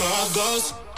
summer I.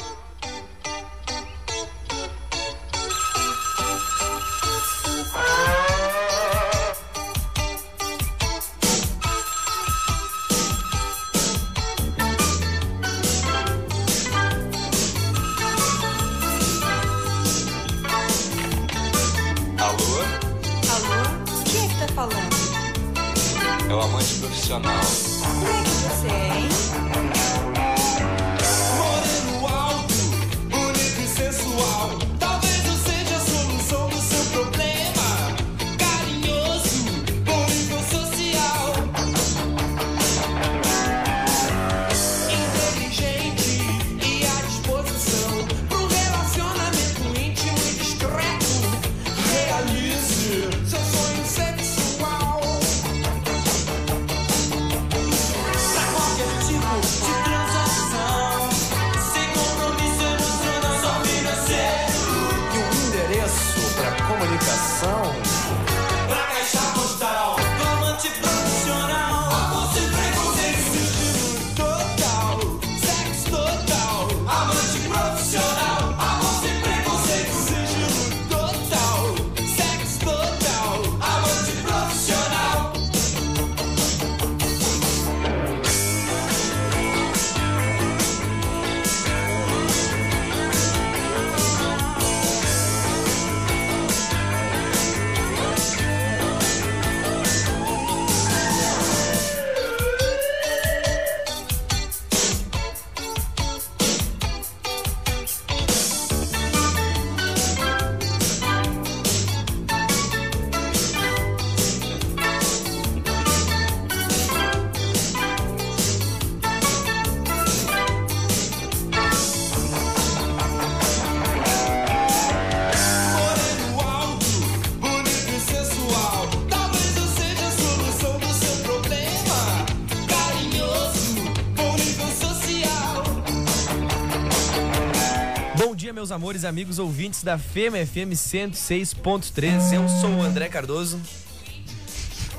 meus amores, amigos ouvintes da FEMA FM 106.3. Eu sou o André Cardoso.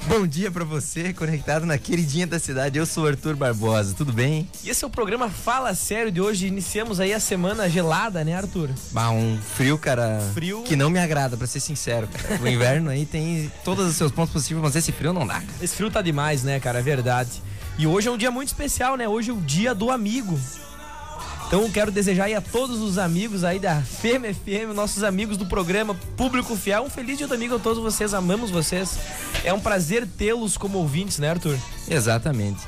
Bom dia pra você, conectado na queridinha da cidade. Eu sou o Arthur Barbosa, tudo bem? E esse é o programa Fala Sério de hoje. Iniciamos aí a semana gelada, né, Arthur? Bah, um frio, cara, Frio. que não me agrada, pra ser sincero. Cara. O inverno aí tem todos os seus pontos positivos, mas esse frio não dá. cara. Esse frio tá demais, né, cara? É verdade. E hoje é um dia muito especial, né? Hoje é o dia do amigo. Então quero desejar aí a todos os amigos aí da FEMA FM, nossos amigos do programa Público Fiel, um feliz dia amigo a todos vocês, amamos vocês. É um prazer tê-los como ouvintes, né, Arthur? Exatamente.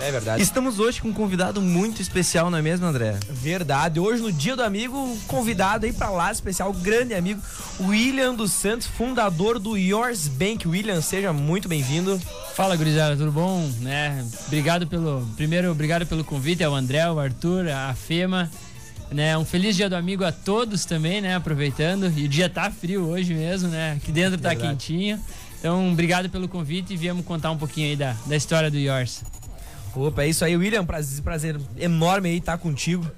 É verdade. Estamos hoje com um convidado muito especial, não é mesmo, André? Verdade. Hoje, no Dia do Amigo, convidado aí pra lá, especial, grande amigo, William dos Santos, fundador do Yours Bank. William, seja muito bem-vindo. Fala, gurizada, tudo bom? Né? Obrigado pelo. Primeiro, obrigado pelo convite ao André, ao Arthur, à Fema. Né? Um feliz dia do amigo a todos também, né? Aproveitando. E o dia tá frio hoje mesmo, né? Aqui dentro tá Verdade. quentinho. Então, obrigado pelo convite e viemos contar um pouquinho aí da, da história do Yours. Opa, é isso aí, William. Prazer, prazer enorme aí estar contigo.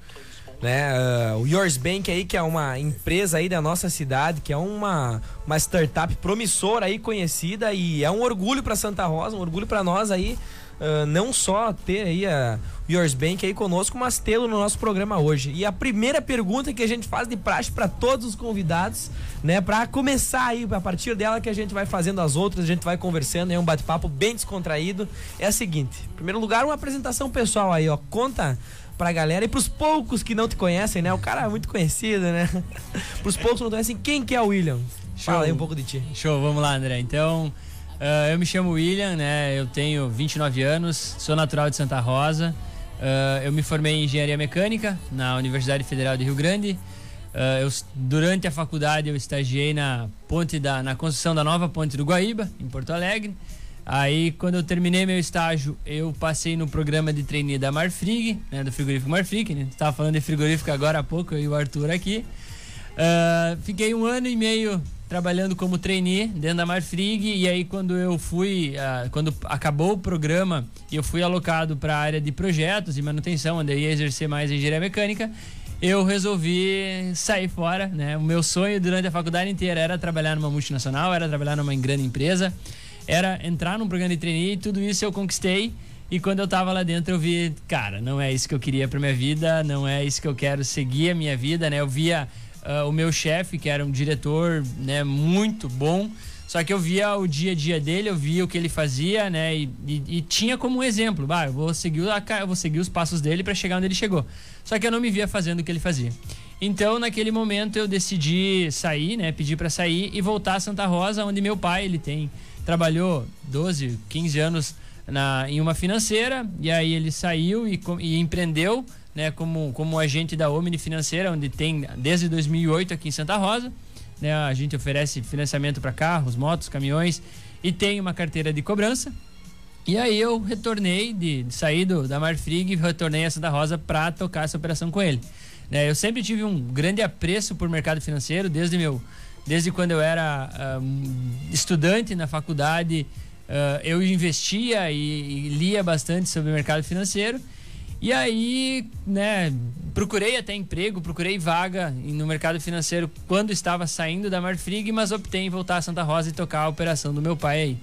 Né? Ah, o Yours Bank aí, que é uma empresa aí da nossa cidade, que é uma, uma startup promissora aí, conhecida, e é um orgulho para Santa Rosa, um orgulho para nós aí, ah, não só ter aí a Yours Bank aí conosco, mas tê-lo no nosso programa hoje. E a primeira pergunta que a gente faz de praxe para todos os convidados, né, para começar aí, a partir dela que a gente vai fazendo as outras, a gente vai conversando, é um bate-papo bem descontraído, é a seguinte. Em primeiro lugar, uma apresentação pessoal aí, ó. Conta pra galera e pros poucos que não te conhecem, né? O cara é muito conhecido, né? pros poucos que não conhecem, quem que é o William? Fala aí um pouco de ti. Show, vamos lá, André. Então, ah, eu me chamo William, né? Eu tenho 29 anos, sou natural de Santa Rosa. Ah, eu me formei em engenharia mecânica na Universidade Federal de Rio Grande. Ah, eu, durante a faculdade, eu estagiei na ponte da, na construção da nova ponte do Guaíba, em Porto Alegre. Aí, quando eu terminei meu estágio, eu passei no programa de trainee da Marfrig, né, do frigorífico Marfrig. Né? Estava falando de frigorífico agora há pouco, eu e o Arthur aqui. Fiquei um ano e meio trabalhando como trainee dentro da Marfrig e aí quando eu fui, ah, quando acabou o programa e eu fui alocado para a área de projetos e manutenção, onde eu ia exercer mais engenharia mecânica, eu resolvi sair fora, né? O meu sonho durante a faculdade inteira era trabalhar numa multinacional, era trabalhar numa grande empresa, era entrar num programa de trainee e tudo isso eu conquistei E quando eu tava lá dentro, eu vi, cara, não é isso que eu queria pra minha vida, não é isso que eu quero seguir a minha vida, né? Eu via ah, o meu chefe, que era um diretor, né, muito bom. Só que eu via o dia a dia dele, eu via o que ele fazia, né? E, e- e tinha como um exemplo, bah, eu vou seguir, a eu vou seguir os passos dele para chegar onde ele chegou. Só que eu não me via fazendo o que ele fazia. Então, naquele momento, eu decidi sair, né? Pedir para sair e voltar a Santa Rosa, onde meu pai, ele tem trabalhou 12, 15 anos na, em uma financeira e aí ele saiu e, e empreendeu, né? Como como agente da Omni Financeira, onde tem desde 2008 aqui em Santa Rosa né? A gente oferece financiamento para carros, motos, caminhões e tem uma carteira de cobrança. E aí eu retornei de, de do, da Marfrig e retornei a Santa Rosa para tocar essa operação com ele. Né? Eu sempre tive um grande apreço por mercado financeiro desde meu desde quando eu era ah, estudante na faculdade ah, eu investia e, e lia bastante sobre o mercado financeiro e aí, né, procurei até emprego, procurei vaga no mercado financeiro quando estava saindo da Marfrig, mas optei em voltar a Santa Rosa e tocar a operação do meu pai aí.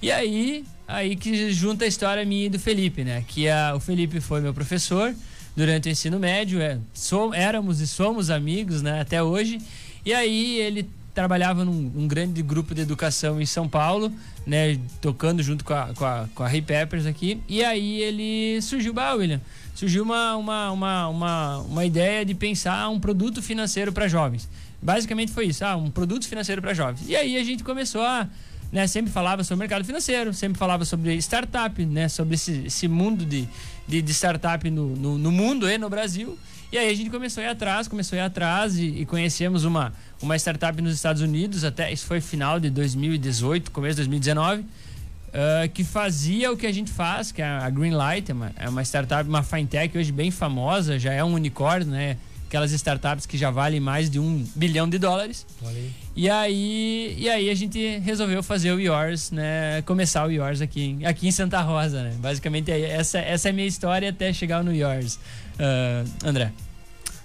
E aí, aí que junta a história minha e do Felipe, né? Que a, o Felipe foi meu professor durante o ensino médio, é, so- éramos e somos amigos, né, até hoje. E aí ele trabalhava num, grande grupo de educação em São Paulo, né, tocando junto com a, com a, com a Ray Peppers aqui. E aí ele surgiu, bah, William, surgiu uma, uma, uma, uma, uma ideia de pensar um produto financeiro para jovens. Basicamente foi isso, ah, um produto financeiro para jovens. E aí a gente começou a, né, sempre falava sobre mercado financeiro, sempre falava sobre startup, né, sobre esse, esse mundo de, de, de startup no, no, no mundo e no Brasil. E aí a gente começou a ir atrás, começou a ir atrás e, e conhecemos uma, uma startup nos Estados Unidos, até isso foi final de 2018, começo de 2019, ah, que fazia o que a gente faz, que é a Greenlight, é uma, é uma startup, uma fintech hoje bem famosa, já é um unicórnio, né? Aquelas startups que já valem mais de um bilhão de dólares. E aí, e aí a gente resolveu fazer o Yours, né? Começar o Yours aqui, aqui em Santa Rosa, né? Basicamente é- essa, essa é a minha história até chegar no Yours. Ah, André.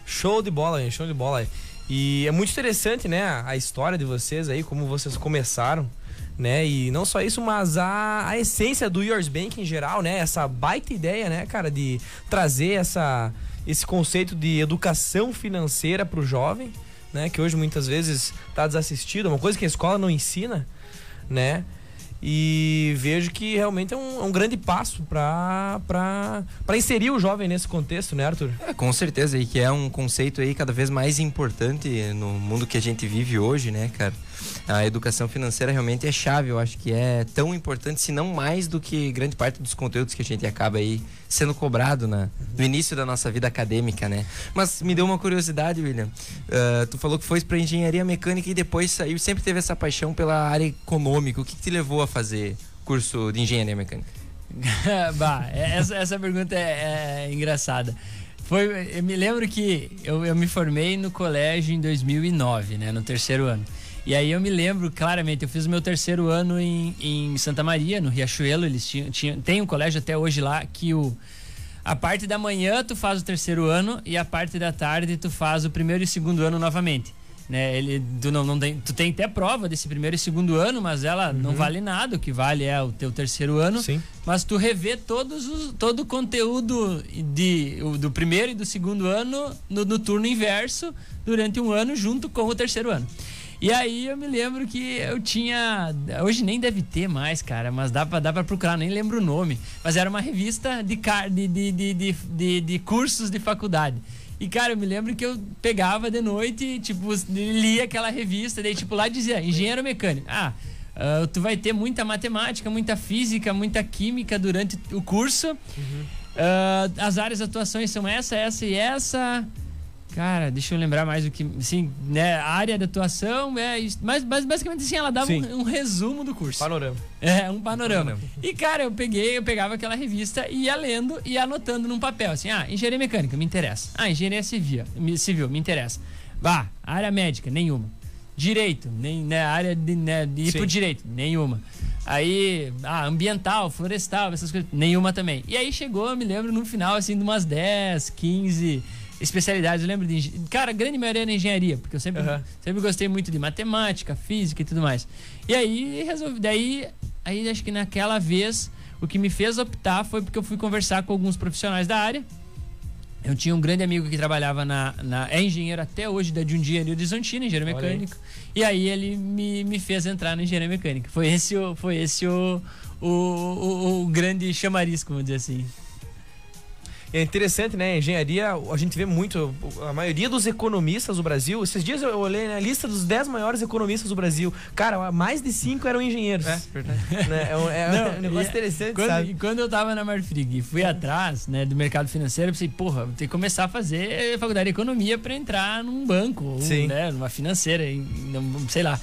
Show de bola, show de bola. E é muito interessante, né, a história de vocês aí, como vocês começaram, né? E não só isso, mas a, a essência do Yours Bank em geral, né? Essa baita ideia, né, cara, de trazer essa, esse conceito de educação financeira pro jovem, né? Que hoje muitas vezes tá desassistido, é uma coisa que a escola não ensina, né? E vejo que realmente é um, é um grande passo para inserir o jovem nesse contexto, né, Arthur? É, com certeza, e que é um conceito aí cada vez mais importante no mundo que a gente vive hoje, né, cara? A educação financeira realmente é chave, eu acho que é tão importante, se não mais do que grande parte dos conteúdos que a gente acaba aí sendo cobrado na, no início da nossa vida acadêmica, né? Mas me deu uma curiosidade, William. Ah, tu falou que foi para engenharia mecânica e depois saiu, sempre teve essa paixão pela área econômica. O que, que te levou a fazer curso de engenharia mecânica? bah, é- essa, essa pergunta é, é engraçada. Foi, eu me lembro que eu, eu me formei no colégio em 2009, né, no terceiro ano. E aí eu me lembro claramente, eu fiz o meu terceiro ano em, em Santa Maria, no Riachuelo. Eles tinham, tinham, tem um colégio até hoje lá que o, a parte da manhã tu faz o terceiro ano e a parte da tarde tu faz o primeiro e segundo ano novamente. Né, ele, tu, não, não tem, tu tem até prova desse primeiro e segundo ano, mas ela não vale nada. O que vale é o teu terceiro ano. Sim. Mas tu revê todos os, todo o conteúdo de, o- do primeiro e do segundo ano no, no turno inverso durante um ano junto com o terceiro ano. E aí eu me lembro que eu tinha. Hoje nem deve ter mais, cara, mas dá pra, dá pra procurar, nem lembro o nome. Mas era uma revista de, car- de, de, de, de, de, cursos de faculdade. E, cara, eu me lembro que eu pegava de noite e, tipo, lia aquela revista, daí, tipo, lá dizia, engenheiro mecânico. Ah, ah, tu vai ter muita matemática, muita física, muita química durante o curso. Ah, as áreas de atuações são essa, essa e essa. Cara, deixa eu lembrar mais o que. Assim, né? A área de atuação é. Mas, mas basicamente assim, ela dava um, um resumo do curso. Panorama. É, um panorama. panorama. E, cara, eu peguei, eu pegava aquela revista e ia lendo e ia anotando num papel, assim, ah, engenharia mecânica, me interessa. Ah, engenharia civil, me- civil, me interessa. Vá, área médica, nenhuma. Direito, nem, né, área de, né, de ir Sim. pro direito, nenhuma. Aí, ah, ambiental, florestal, essas coisas, nenhuma também. E aí chegou, eu me lembro, no final, assim, de umas 10, 15 especialidades. Eu lembro de. Cara, a grande maioria era engenharia, porque eu sempre, Aham. sempre gostei muito de matemática, física e tudo mais. E aí resolvi. Daí, aí acho que naquela vez o que me fez optar foi porque eu fui conversar com alguns profissionais da área. Eu tinha um grande amigo que trabalhava na, na é engenheiro até hoje da Jundia New Horizontina, engenheiro Olha aí. mecânico. E aí ele me, me fez entrar na engenharia mecânica. Foi esse o, foi esse o, o, o, o grande chamariz, como dizer assim. É interessante, né? Engenharia, a gente vê muito, a maioria dos economistas do Brasil. Esses dias eu olhei na lista dos 10 maiores economistas do Brasil. Cara, mais de 5 eram engenheiros. É, verdade. né? é um, é Não, um negócio e- interessante, Quando, sabe? e quando eu tava na Marfrig e fui atrás né, do mercado financeiro, eu pensei, porra, vou ter que começar a fazer faculdade de economia para entrar num banco, ou, né, numa financeira, sei lá.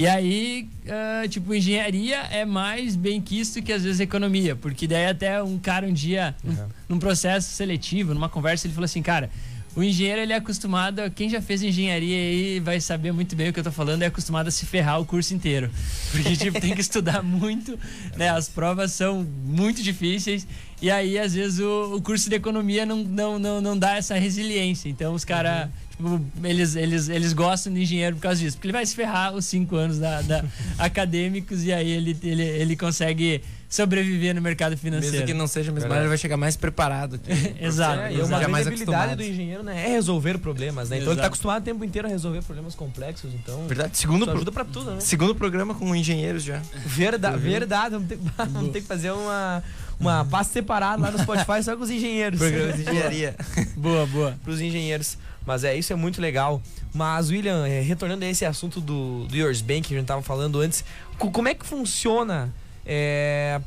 E aí, ah, tipo, engenharia é mais bem quisto que às vezes economia, porque daí até um cara um dia, num- Uhum. num processo seletivo, numa conversa, ele falou assim, cara, o engenheiro ele é acostumado, a- quem já fez engenharia aí vai saber muito bem o que eu tô falando, é acostumado a se ferrar o curso inteiro. Porque, tipo, tem que estudar muito, né? As provas são muito difíceis. E aí, às vezes, o, o curso de economia não, não, não, não dá essa resiliência. Então, os caras, tipo, eles, eles, eles gostam de engenheiro por causa disso. Porque ele vai se ferrar os cinco anos da, da acadêmicos e aí ele, ele, ele consegue sobreviver no mercado financeiro. Mesmo que não seja área, ele vai chegar mais preparado. Exato. É, e profissional, uma mais habilidade acostumado. do engenheiro né, é resolver problemas, né? Então ele Exato. tá acostumado o tempo inteiro a resolver problemas complexos, então. Verdade. Segundo, pro- ajuda pra tudo, né? segundo programa com engenheiros já. Verdade, verdade. Vamos ter, vamos ter que fazer uma, uma pasta separada lá no Spotify só com os engenheiros. Programa de engenharia. Boa, boa. Pros engenheiros. Mas é, isso é muito legal. Mas, William, é, retornando a esse assunto do, do Yours Bank que a gente tava falando antes, co- como é que funciona é,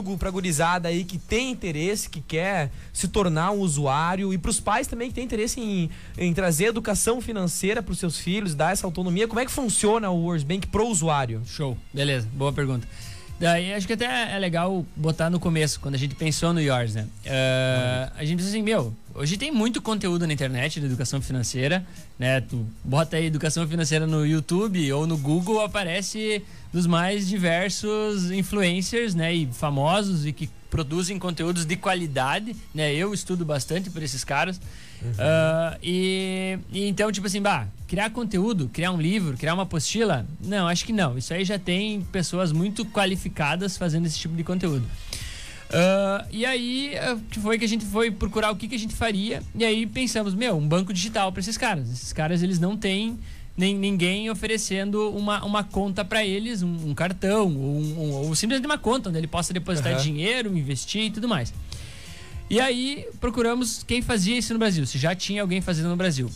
gu- pra gurizada aí que tem interesse, que quer se tornar um usuário, e pros pais também que tem interesse em, em trazer educação financeira pros seus filhos, dar essa autonomia, como é que funciona o Yours Bank pro usuário? Show. Beleza, boa pergunta. Daí acho que até é legal botar no começo, quando a gente pensou no Yours, né? Eh, a gente pensa assim, meu, hoje tem muito conteúdo na internet de educação financeira, né? Tu bota aí educação financeira no YouTube ou no Google, aparece dos mais diversos influencers, né? E famosos e que produzem conteúdos de qualidade, né? Eu estudo bastante por esses caras. Ah, e, e então, tipo assim, bah, criar conteúdo, criar um livro, criar uma apostila, não, acho que não. Isso aí já tem pessoas muito qualificadas fazendo esse tipo de conteúdo. Ah, e aí ah, foi que a gente foi procurar o que, que a gente faria. E aí pensamos, meu, um banco digital para esses caras. Esses caras eles não têm nem, ninguém oferecendo uma, uma conta para eles, um, um cartão, ou, um- ou simplesmente uma conta onde ele possa depositar Aham. dinheiro, investir e tudo mais. E aí procuramos quem fazia isso no Brasil, se já tinha alguém fazendo no Brasil.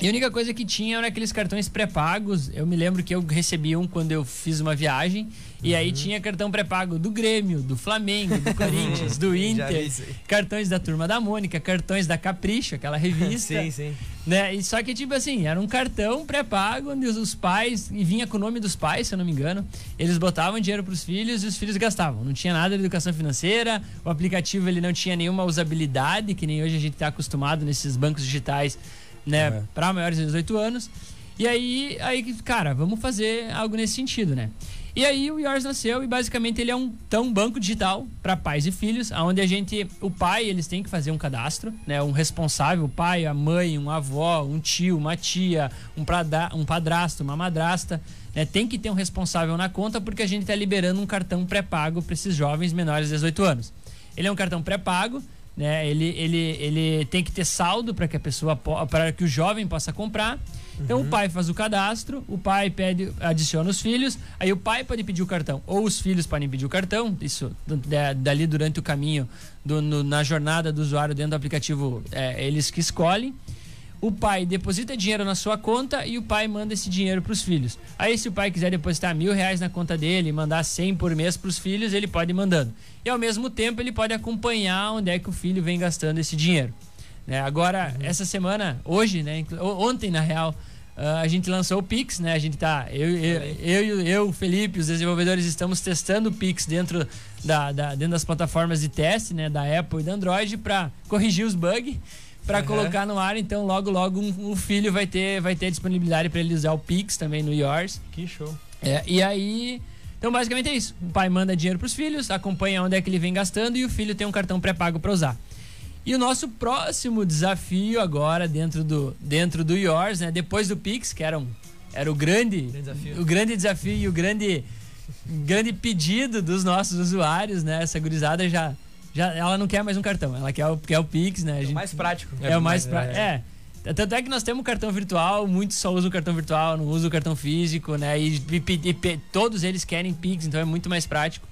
E a única coisa que tinha era aqueles cartões pré-pagos. Eu me lembro que eu recebi um quando eu fiz uma viagem. E aí tinha cartão pré-pago do Grêmio, do Flamengo, do Corinthians, do Inter. Cartões da Turma da Mônica, cartões da Capricho, aquela revista. Sim, sim. Né? E só que, tipo assim, era um cartão pré-pago onde os- os pais, e vinha com o nome dos pais, se eu não me engano, eles botavam dinheiro pros filhos e os filhos gastavam. Não tinha nada de educação financeira, o aplicativo ele não tinha nenhuma usabilidade, que nem hoje a gente tá acostumado nesses bancos digitais, né, É. para maiores de 18 anos. E aí, aí, cara, vamos fazer algo nesse sentido, né? E aí o Yours nasceu e basicamente ele é um tão banco digital para pais e filhos, onde a gente, o pai, eles têm que fazer um cadastro, né, um responsável, o pai, a mãe, um avó, um tio, uma tia, um, prada, um padrasto, uma madrasta, né, tem que ter um responsável na conta porque a gente está liberando um cartão pré-pago para esses jovens menores de 18 anos. Ele é um cartão pré-pago, né? Ele, ele, ele tem que ter saldo para que a pessoa para que o jovem possa comprar. Então o pai faz o cadastro, o pai pede, adiciona os filhos, aí o pai pode pedir o cartão, ou os filhos podem pedir o cartão, isso da- dali durante o caminho, do- no- na jornada do usuário dentro do aplicativo, é eles que escolhem. O pai deposita dinheiro na sua conta e o pai manda esse dinheiro para os filhos. Aí, se o pai quiser depositar mil reais na conta dele e mandar 100 por mês para os filhos, ele pode ir mandando. E ao mesmo tempo, ele pode acompanhar onde é que o filho vem gastando esse dinheiro. Né? Agora, essa semana, hoje, né? Ontem, na real, ah, a gente lançou o Pix, né? A gente tá. Eu, eu, eu, eu, Felipe, os desenvolvedores, estamos testando o Pix dentro, da, da- dentro das plataformas de teste, né? Da Apple e da Android, para corrigir os bugs para Aham. colocar no ar. Então, logo, logo, um, um filho vai ter, vai ter disponibilidade para ele usar o Pix também no Yours. Que show. É, e aí. Então, basicamente é isso. O pai manda dinheiro pros filhos, acompanha onde é que ele vem gastando e o filho tem um cartão pré-pago para usar. E o nosso próximo desafio agora dentro do, dentro do Yours, né? Depois do Pix, que era, um, era o grande, Grande desafio. o grande desafio e o grande grande pedido dos nossos usuários, né? Essa gurizada já, já ela não quer mais um cartão, ela quer o, quer o Pix, né? É o gente- mais prático. é, o mais pra... é. Tanto é que nós temos um cartão virtual, muitos só usam o cartão virtual, não usam o cartão físico, né? E, e- e- e- todos eles querem Pix, então é muito mais prático.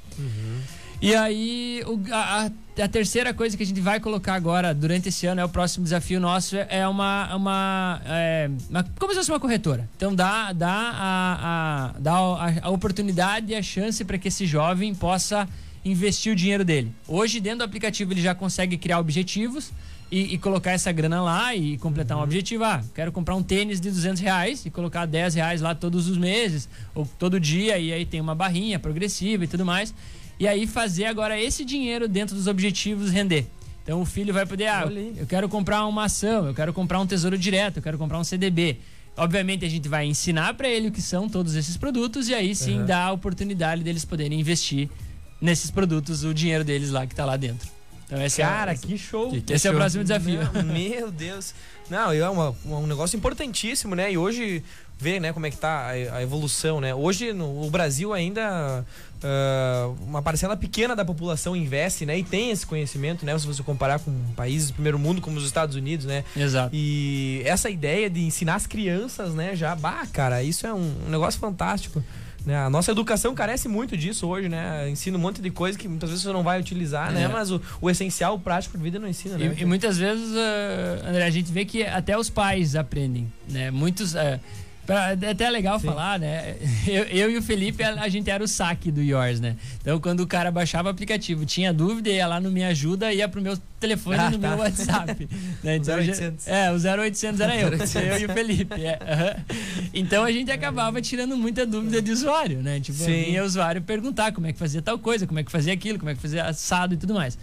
E aí, o- a, a- a terceira coisa que a gente vai colocar agora durante esse ano é o próximo desafio nosso é uma uma, é, uma como se fosse uma corretora. Então dá dá a, a, dá a, a oportunidade e a chance para que esse jovem possa investir o dinheiro dele. Hoje dentro do aplicativo ele já consegue criar objetivos e, e colocar essa grana lá e completar um objetivo. Ah, quero comprar um tênis de 200 reais e colocar 10 reais lá todos os meses ou todo dia e aí tem uma barrinha progressiva e tudo mais. E aí fazer agora esse dinheiro dentro dos objetivos render. Então o filho vai poder, ah, eu quero comprar uma ação, eu quero comprar um tesouro direto, eu quero comprar um CDB. Obviamente a gente vai ensinar para ele o que são todos esses produtos e aí sim Uhum. dar a oportunidade deles poderem investir nesses produtos o dinheiro deles lá que tá lá dentro. Então esse Cara, é, que show. esse, esse é o próximo desafio. Não, meu Deus. Não, é uma- um negócio importantíssimo, né? E hoje ver, né, como é que tá a, evolução, né? Hoje no, o Brasil ainda ah, uma parcela pequena da população investe, né? E tem esse conhecimento, né? Se você comparar com países do primeiro mundo como os Estados Unidos, né? Exato. E essa ideia de ensinar as crianças, né, já, bah, cara, isso é um, um negócio fantástico. Né? A nossa educação carece muito disso hoje, né? Ensina um monte de coisa que muitas vezes você não vai utilizar, né? É. Mas o, o essencial, o prático de vida não ensina, né? E, e muitas vezes, ah, André, a gente vê que até os pais aprendem, né? Muitos... ah, pra- é até legal falar, né? Eu, eu e o Felipe, a, a gente era o saque do Yours, né? Então, quando o cara baixava o aplicativo, tinha dúvida, ia lá no Me Ajuda, ia pro meu telefone Ah, no tá. meu WhatsApp. né? Então, 0800. já- É, o 0800 era eu, eu e o Felipe. é, aham. Então, a gente acabava tirando muita dúvida de usuário, né? Tipo, Sim. vinha o usuário perguntar como é que fazia tal coisa, como é que fazia aquilo, como é que fazia assado e tudo mais.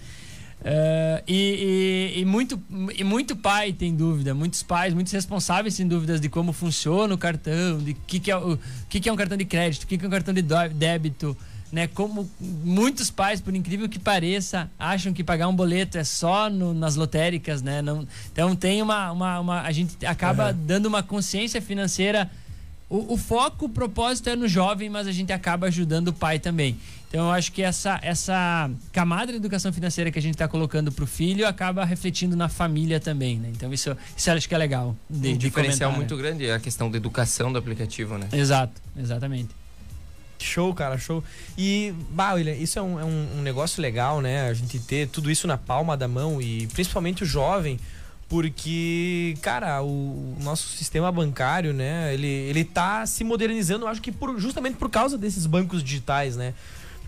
Eh, e, e- e muito, e muito pai tem dúvida, muitos pais, muitos responsáveis têm dúvidas de como funciona o cartão, de que que é o que, que é um cartão de crédito, o que, que é um cartão de débito, né? Como muitos pais, por incrível que pareça, acham que pagar um boleto é só no- nas lotéricas, né? Não, então tem uma, uma, uma- a gente acaba dando uma consciência financeira o, o foco, o propósito é no jovem, mas a gente acaba ajudando o pai também. Então eu acho que essa, essa camada de educação financeira que a gente está colocando para o filho acaba refletindo na família também, né? Então isso, isso eu acho que é legal. De, um de diferencial comentar, muito grande é a questão da educação do aplicativo, né? né? Exato, exatamente. Show, cara, show. E, bah, William, isso é um, é um- um negócio legal, né? A gente ter tudo isso na palma da mão e principalmente o jovem, porque, cara, o, o nosso sistema bancário, né? Ele, ele tá se modernizando, eu acho que por, justamente por causa desses bancos digitais, né?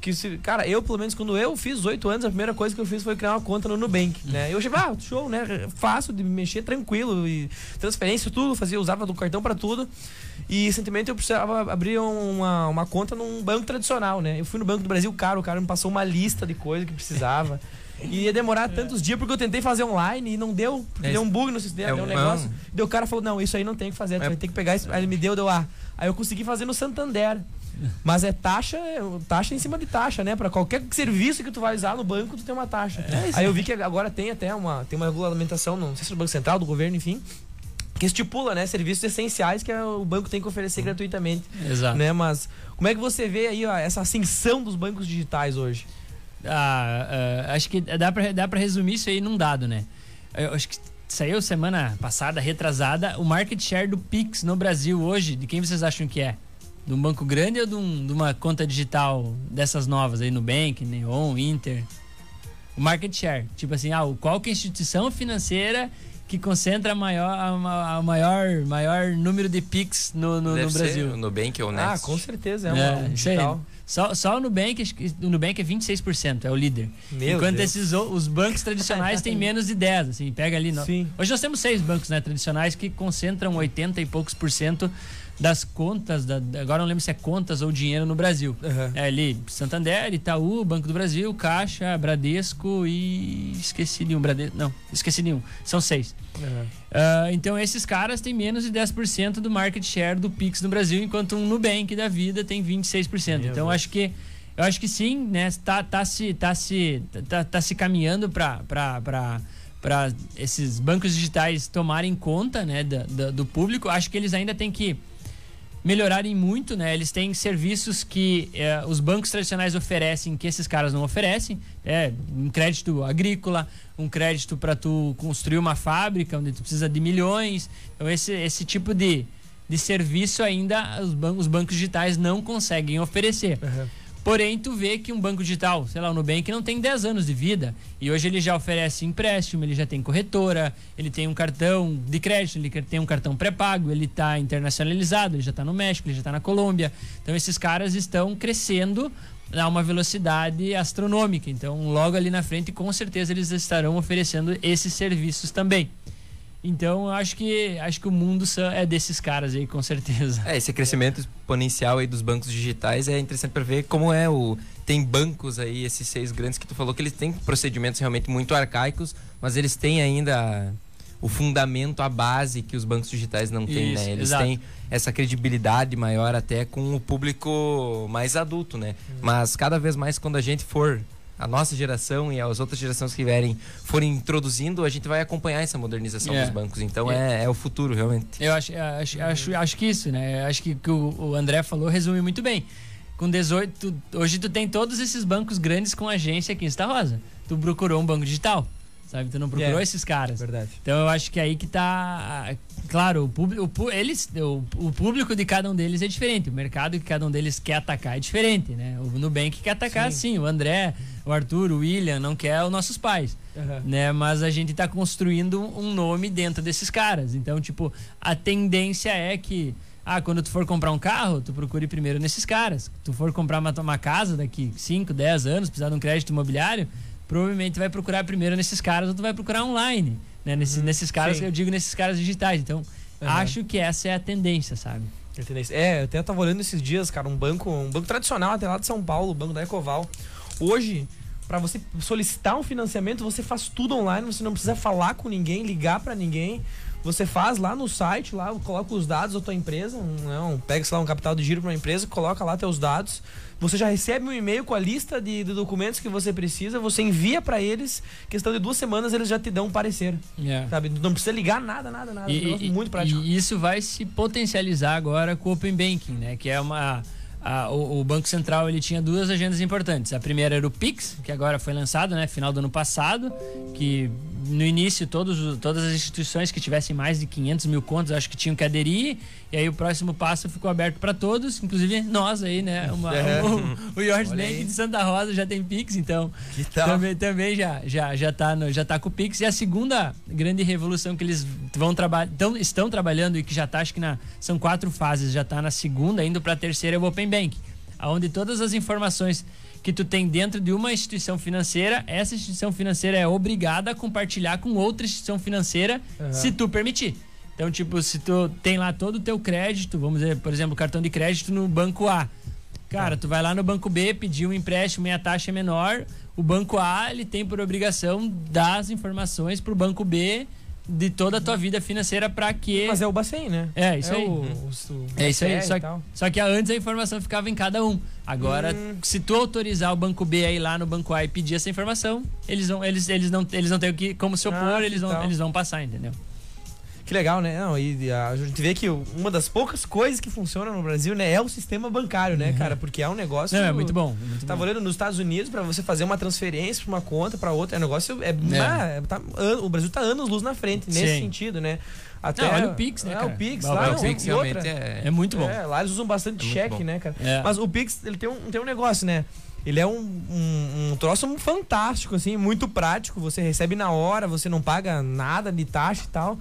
Porque, se, cara, eu, pelo menos, quando eu fiz 8 anos, a primeira coisa que eu fiz foi criar uma conta no Nubank, né? Eu achei, ah, show, né? Fácil de mexer, tranquilo. E transferência, tudo, fazia, usava do cartão pra tudo. E recentemente eu precisava abrir uma, uma conta num banco tradicional, né? Eu fui no Banco do Brasil, caro, o cara me passou uma lista de coisas que precisava. E ia demorar tantos dias porque eu tentei fazer online e não deu, porque É deu um bug no sistema, É deu um negócio. Daí o cara falou: não, isso aí não tem que fazer, tu É- vai ter que pegar isso. Aí ele me deu, deu ah. Aí eu consegui fazer no Santander. Mas é taxa, é taxa em cima de taxa, né? Pra qualquer serviço que tu vai usar no banco, tu tem uma taxa. Aí eu vi que agora tem até uma, tem uma regulamentação, não sei se é do Banco Central, do governo, enfim, que estipula, né, serviços essenciais que o banco tem que oferecer gratuitamente, Exato. né? Mas como é que você vê aí ó, essa ascensão dos bancos digitais hoje? Ah, ah, acho que dá pra, dá pra resumir isso aí num dado, né? Eu acho que saiu semana passada, retrasada, o market share do Pix no Brasil hoje, de quem vocês acham que é? De um banco grande ou de, um- de uma conta digital dessas novas aí, Nubank, Neon, Inter? O market share. Tipo assim, ah, o- qual que é a instituição financeira que concentra a maior, a, a maior, maior número de Pix no, no, no Deve ser Brasil? o Nubank ou o Ah, Next. com certeza, é, É, uma um digital. Só, só o Nubank, acho que o Nubank é 26%, é o líder. Meu Enquanto Deus. esses o- os bancos tradicionais têm menos de 10, assim, pega ali. no- Sim. Hoje nós temos seis bancos né, tradicionais que concentram 80 e poucos por cento das contas, da, agora não lembro se é contas ou dinheiro no Brasil. Aham. É ali, Santander, Itaú, Banco do Brasil, Caixa, Bradesco e esqueci de um, Bradesco, não, esqueci de um, são seis. Aham. Ah, então esses caras têm menos de 10% do market share do Pix no Brasil, enquanto um Nubank da vida tem 26%. Meu então acho que eu acho que sim, né? Tá, tá se tá se tá, tá se caminhando para para esses bancos digitais tomarem conta, né, da- da- do público. Acho que eles ainda têm que melhorarem muito, né? Eles têm serviços que eh, os bancos tradicionais oferecem que esses caras não oferecem. É um crédito agrícola, um crédito para tu construir uma fábrica onde tu precisa de milhões. Então esse, esse tipo de, de serviço ainda os, ban os bancos digitais não conseguem oferecer. Porém, tu vê que um banco digital, sei lá, o Nubank não tem 10 anos de vida. E hoje ele já oferece empréstimo, ele já tem corretora, ele tem um cartão de crédito, ele tem um cartão pré-pago, ele está internacionalizado, ele já está no México, ele já está na Colômbia. Então esses caras estão crescendo a uma velocidade astronômica. Então, logo ali na frente, com certeza eles estarão oferecendo esses serviços também. Então, eu acho que acho que o mundo é desses caras aí, com certeza. É, esse crescimento exponencial aí dos bancos digitais é interessante para ver como é o tem bancos aí esses seis grandes que tu falou que eles têm procedimentos realmente muito arcaicos, mas eles têm ainda o fundamento, a base que os bancos digitais não têm, Isso, né? Eles exato. têm essa credibilidade maior até com o público mais adulto, né? Mas cada vez mais quando a gente for a nossa geração e as outras gerações que vierem forem introduzindo, a gente vai acompanhar essa modernização É. dos bancos. Então é, é o futuro realmente. Eu acho, acho, acho, acho que isso, né? Acho que, que o, o André falou resume muito bem. Com 18, tu- hoje tu tem todos esses bancos grandes com agência aqui em Santa Rosa. Tu procurou um banco digital, sabe? Tu não procurou É. esses caras. Verdade. Então eu acho que aí que tá. Claro, o, público, eles, o, o público de cada um deles é diferente. O mercado que cada um deles quer atacar é diferente, né? O Nubank quer atacar sim. O André, o Arthur, o William, não quer os nossos pais. Né? Mas a gente tá construindo um nome dentro desses caras. Então, tipo, a tendência é que. Ah, quando tu for comprar um carro, tu procure primeiro nesses caras. Tu for comprar uma, uma casa daqui 5, 10 anos, precisar de um crédito imobiliário, provavelmente vai procurar primeiro nesses caras ou tu vai procurar online. Né? Nesses, nesses caras, sim. eu digo nesses caras digitais. Então, acho que essa é a tendência, sabe? Entendeu? É, eu até tava olhando esses dias, cara, um banco, um banco tradicional até lá de São Paulo, o banco da Ecoval. Hoje, pra você solicitar um financiamento, você faz tudo online, você não precisa falar com ninguém, ligar pra ninguém. Você faz lá no site, lá, coloca os dados da tua empresa, um, né, pega, sei lá, um capital de giro pra uma empresa, coloca lá teus dados. Você já recebe um e-mail com a lista de, de documentos que você precisa, você envia pra eles, questão de duas semanas eles já te dão um parecer. É. Sabe? Não precisa ligar nada, nada, nada. E, É e- muito prático. e isso vai se potencializar agora com o Open Banking, né? Que é uma. a- o, o Banco Central ele tinha duas agendas importantes. A primeira era o Pix, que agora foi lançado, né? Final do ano passado, que no início todos, todas as instituições que tivessem mais de 500 mil contas, acho que tinham que aderir. E aí o próximo passo ficou aberto para todos, inclusive nós aí, né? Uma- É. o, o York Olha Bank de Santa Rosa já tem Pix, então Que tal? também, também já, já, já, tá no, já tá com o Pix. E a segunda grande revolução que eles vão trabalhar, estão trabalhando e que já tá, acho que na, são quatro fases, já tá na segunda, indo para a terceira é o Open Bank, onde todas as informações que tu tem dentro de uma instituição financeira, essa instituição financeira é obrigada a compartilhar com outra instituição financeira, se tu permitir. Então, tipo, se tu tem lá todo o teu crédito, vamos dizer, por exemplo, cartão de crédito no banco A. Cara, tu vai lá no banco B, pedir um empréstimo e a taxa é menor. O banco A, ele tem por obrigação dar as informações pro banco B de toda a tua vida financeira para que Mas é o Bacen, né? É, isso é aí. O, o, o é isso aí, só só que antes a informação ficava em cada um. Agora, Hum. se tu autorizar o banco B a ir lá no banco A e pedir essa informação, eles vão, eles, eles não, eles não têm o que, como se opor, Ah, eles, vão, tal. eles vão passar, entendeu? Que legal, né? Não, e a, gente vê que uma das poucas coisas que funcionam no Brasil, né, é o sistema bancário, né, cara? Porque é um negócio. Não, é muito bom. é muito Tava bom. olhando nos Estados Unidos pra você fazer uma transferência pra uma conta pra outra, é um negócio é, ah, é, tá o Brasil tá anos luz na frente nesse Sim. sentido, né? Até Não, olha o Pix, né, É, cara? o Pix, lá o Pix outra, realmente é. É muito bom. É, lá eles usam bastante muito cheque, né, cara? É. Mas o Pix, ele tem um, tem um negócio, né? Ele é um, um, um troço fantástico, assim, muito prático. Você recebe na hora, você não paga nada de taxa e tal.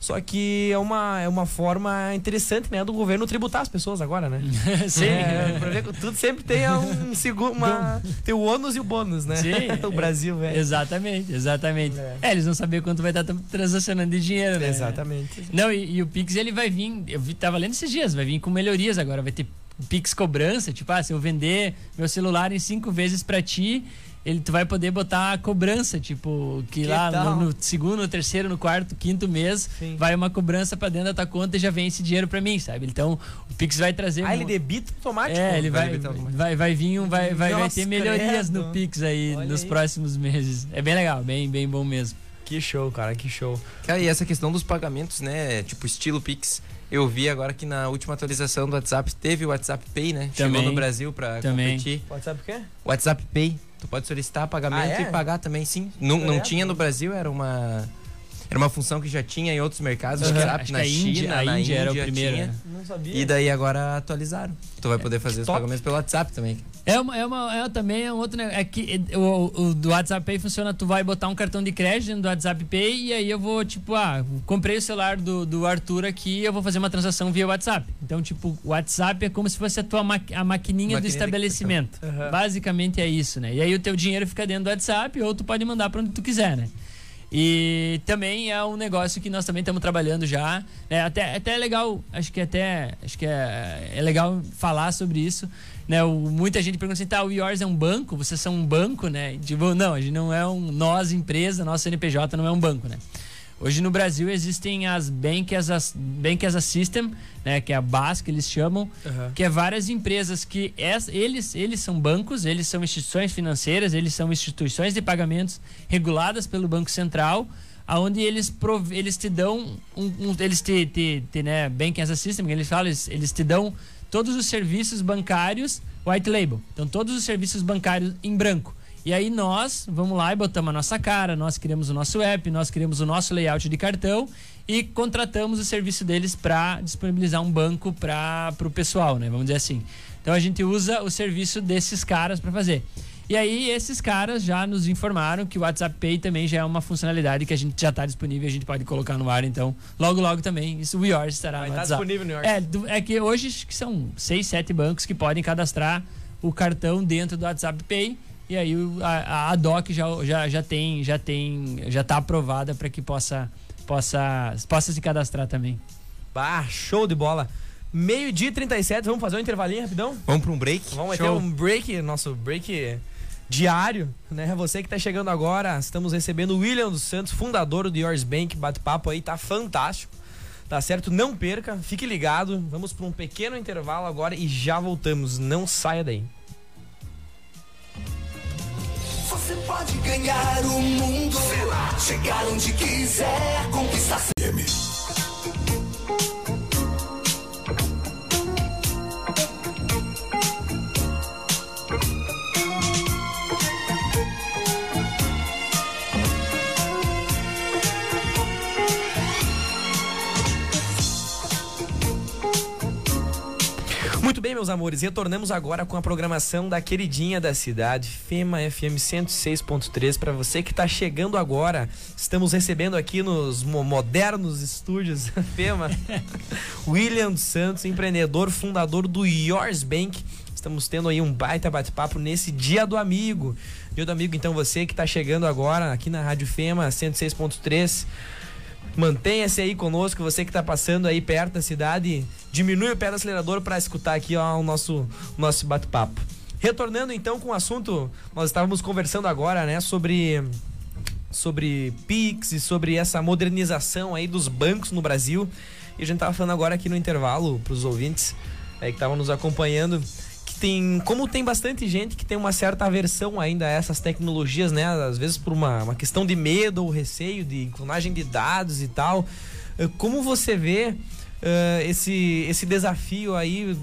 Só que é uma, é uma forma interessante, né, do governo tributar as pessoas agora, né? Sim. É, ver tudo sempre tem um segundo. Uma, tem o ônus e o bônus, né? Sim. o Brasil, velho. Exatamente, exatamente. É. É. eles vão saber quanto vai estar tra- transacionando de dinheiro, né? Exatamente. Não, e, e o Pix ele vai vir, eu vi, tava lendo esses dias, vai vir com melhorias agora, vai ter Pix cobrança, tipo, ah, se eu vender meu celular em cinco vezes pra ti, ele, tu vai poder botar a cobrança, tipo, que, Que lá no, no segundo, no terceiro, no quarto, quinto mês, Sim. vai uma cobrança pra dentro da tua conta e já vem esse dinheiro pra mim, sabe? Então, o Pix vai trazer... Ah, ele mu- debita automático? é, ele vai vai, vai, vai vir um, vai, vai, vai ter melhorias credo. no Pix aí Olha nos aí. próximos meses. É bem legal, bem, bem bom mesmo. Que show, cara, que show. Cara, e essa questão dos pagamentos, né? Tipo, estilo Pix. Eu vi agora que na última atualização do WhatsApp teve o WhatsApp Pay, né? Chegou Também. no Brasil pra Também. competir. WhatsApp o quê? WhatsApp Pay. Tu pode solicitar pagamento Ah, é? e pagar também, sim. Não, não tinha no Brasil, era uma. Era uma função que já tinha em outros mercados, acho que Aham. era Acho na a Índia- China, a na Índia era o Índia primeiro, tinha. né? Não sabia. E daí agora atualizaram. Tu vai poder fazer os top. pagamentos pelo WhatsApp também. É, uma, é, uma, é também é um outro negócio. É que é, o, o do WhatsApp Pay funciona, tu vai botar um cartão de crédito dentro do WhatsApp Pay e aí eu vou, tipo, ah, comprei o celular do, do Arthur aqui eu vou fazer uma transação via WhatsApp. Então, tipo, o WhatsApp é como se fosse a tua ma a maquininha Maquininha do estabelecimento. Aham. Basicamente é isso, né? E aí o teu dinheiro fica dentro do WhatsApp ou tu pode mandar pra onde tu quiser, né? E também é um negócio que nós também estamos trabalhando já. né? Até, até é legal, acho que até acho que é, é legal falar sobre isso. Né? O, muita gente pergunta assim, tá, o Yours é um banco? Vocês são um banco, né? Tipo, não, a gente não é um. Nós, empresa, nosso CNPJ não é um banco, né? Hoje no Brasil existem as Bank as a, Bank as a System, né, que é a BAS que eles chamam, Aham. que é várias empresas que es- eles, eles são bancos, eles são instituições financeiras, eles são instituições de pagamentos reguladas pelo Banco Central, aonde eles, prov- eles te dão um, um- eles te, te, te né, Bank as a System, que eles falam, eles, eles te dão todos os serviços bancários white label. Então todos os serviços bancários em branco. E aí nós vamos lá e botamos a nossa cara, nós criamos o nosso app, nós criamos o nosso layout de cartão e contratamos o serviço deles para disponibilizar um banco para o pessoal, né? Vamos dizer assim. Então a gente usa o serviço desses caras para fazer. E aí esses caras já nos informaram que o WhatsApp Pay também já é uma funcionalidade que a gente já está disponível, e a gente pode colocar no ar, então logo logo também isso o Yours estará Vai no estar WhatsApp. disponível no York. É, do- é que hoje que são seis, sete bancos que podem cadastrar o cartão dentro do WhatsApp Pay e aí a, a DOC já, já, já tem já tem já está aprovada para que possa possa possa se cadastrar também. Bah, show de bola. Meio-dia e 37, vamos fazer um intervalinho rapidão? Vamos para um break? Vamos meter Show. um break, nosso break diário, né? Você que tá chegando agora, estamos recebendo o William dos Santos, fundador do Yours Bank, bate-papo aí, tá fantástico. Tá certo? Não perca, fique ligado. Vamos para um pequeno intervalo agora e já voltamos. Não saia daí. Você pode ganhar o mundo, chegar onde quiser, conquistar meus amores, retornamos agora com a programação da queridinha da cidade, FEMA FM 106.3. Para você que tá chegando agora, estamos recebendo aqui nos mo- modernos estúdios FEMA William Santos, empreendedor, fundador do Yours Bank. Estamos tendo aí um baita bate-papo nesse Dia do Amigo. Dia do Amigo, então você que tá chegando agora aqui na Rádio FEMA 106.3. Mantenha-se aí conosco, você que tá passando aí perto da cidade, diminui o pé do acelerador para escutar aqui ó, o nosso, nosso bate-papo. Retornando então com o assunto, nós estávamos conversando agora, né, sobre sobre Pix e sobre essa modernização aí dos bancos no Brasil. E a gente tava falando agora aqui no intervalo para os ouvintes aí que estavam nos acompanhando tem como tem bastante gente que tem uma certa aversão ainda a essas tecnologias, né? Às vezes por uma, uma questão de medo ou receio de clonagem de dados e tal. Eh, Como você vê eh, esse, esse desafio aí,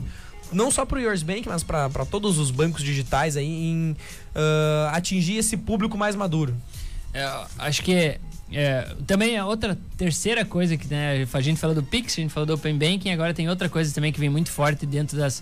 não só para o Yours Bank, mas para todos os bancos digitais aí, em eh, atingir esse público mais maduro? É, acho que é, também a outra terceira coisa que né, a gente falou do Pix, a gente falou do Open Banking, agora tem outra coisa também que vem muito forte dentro das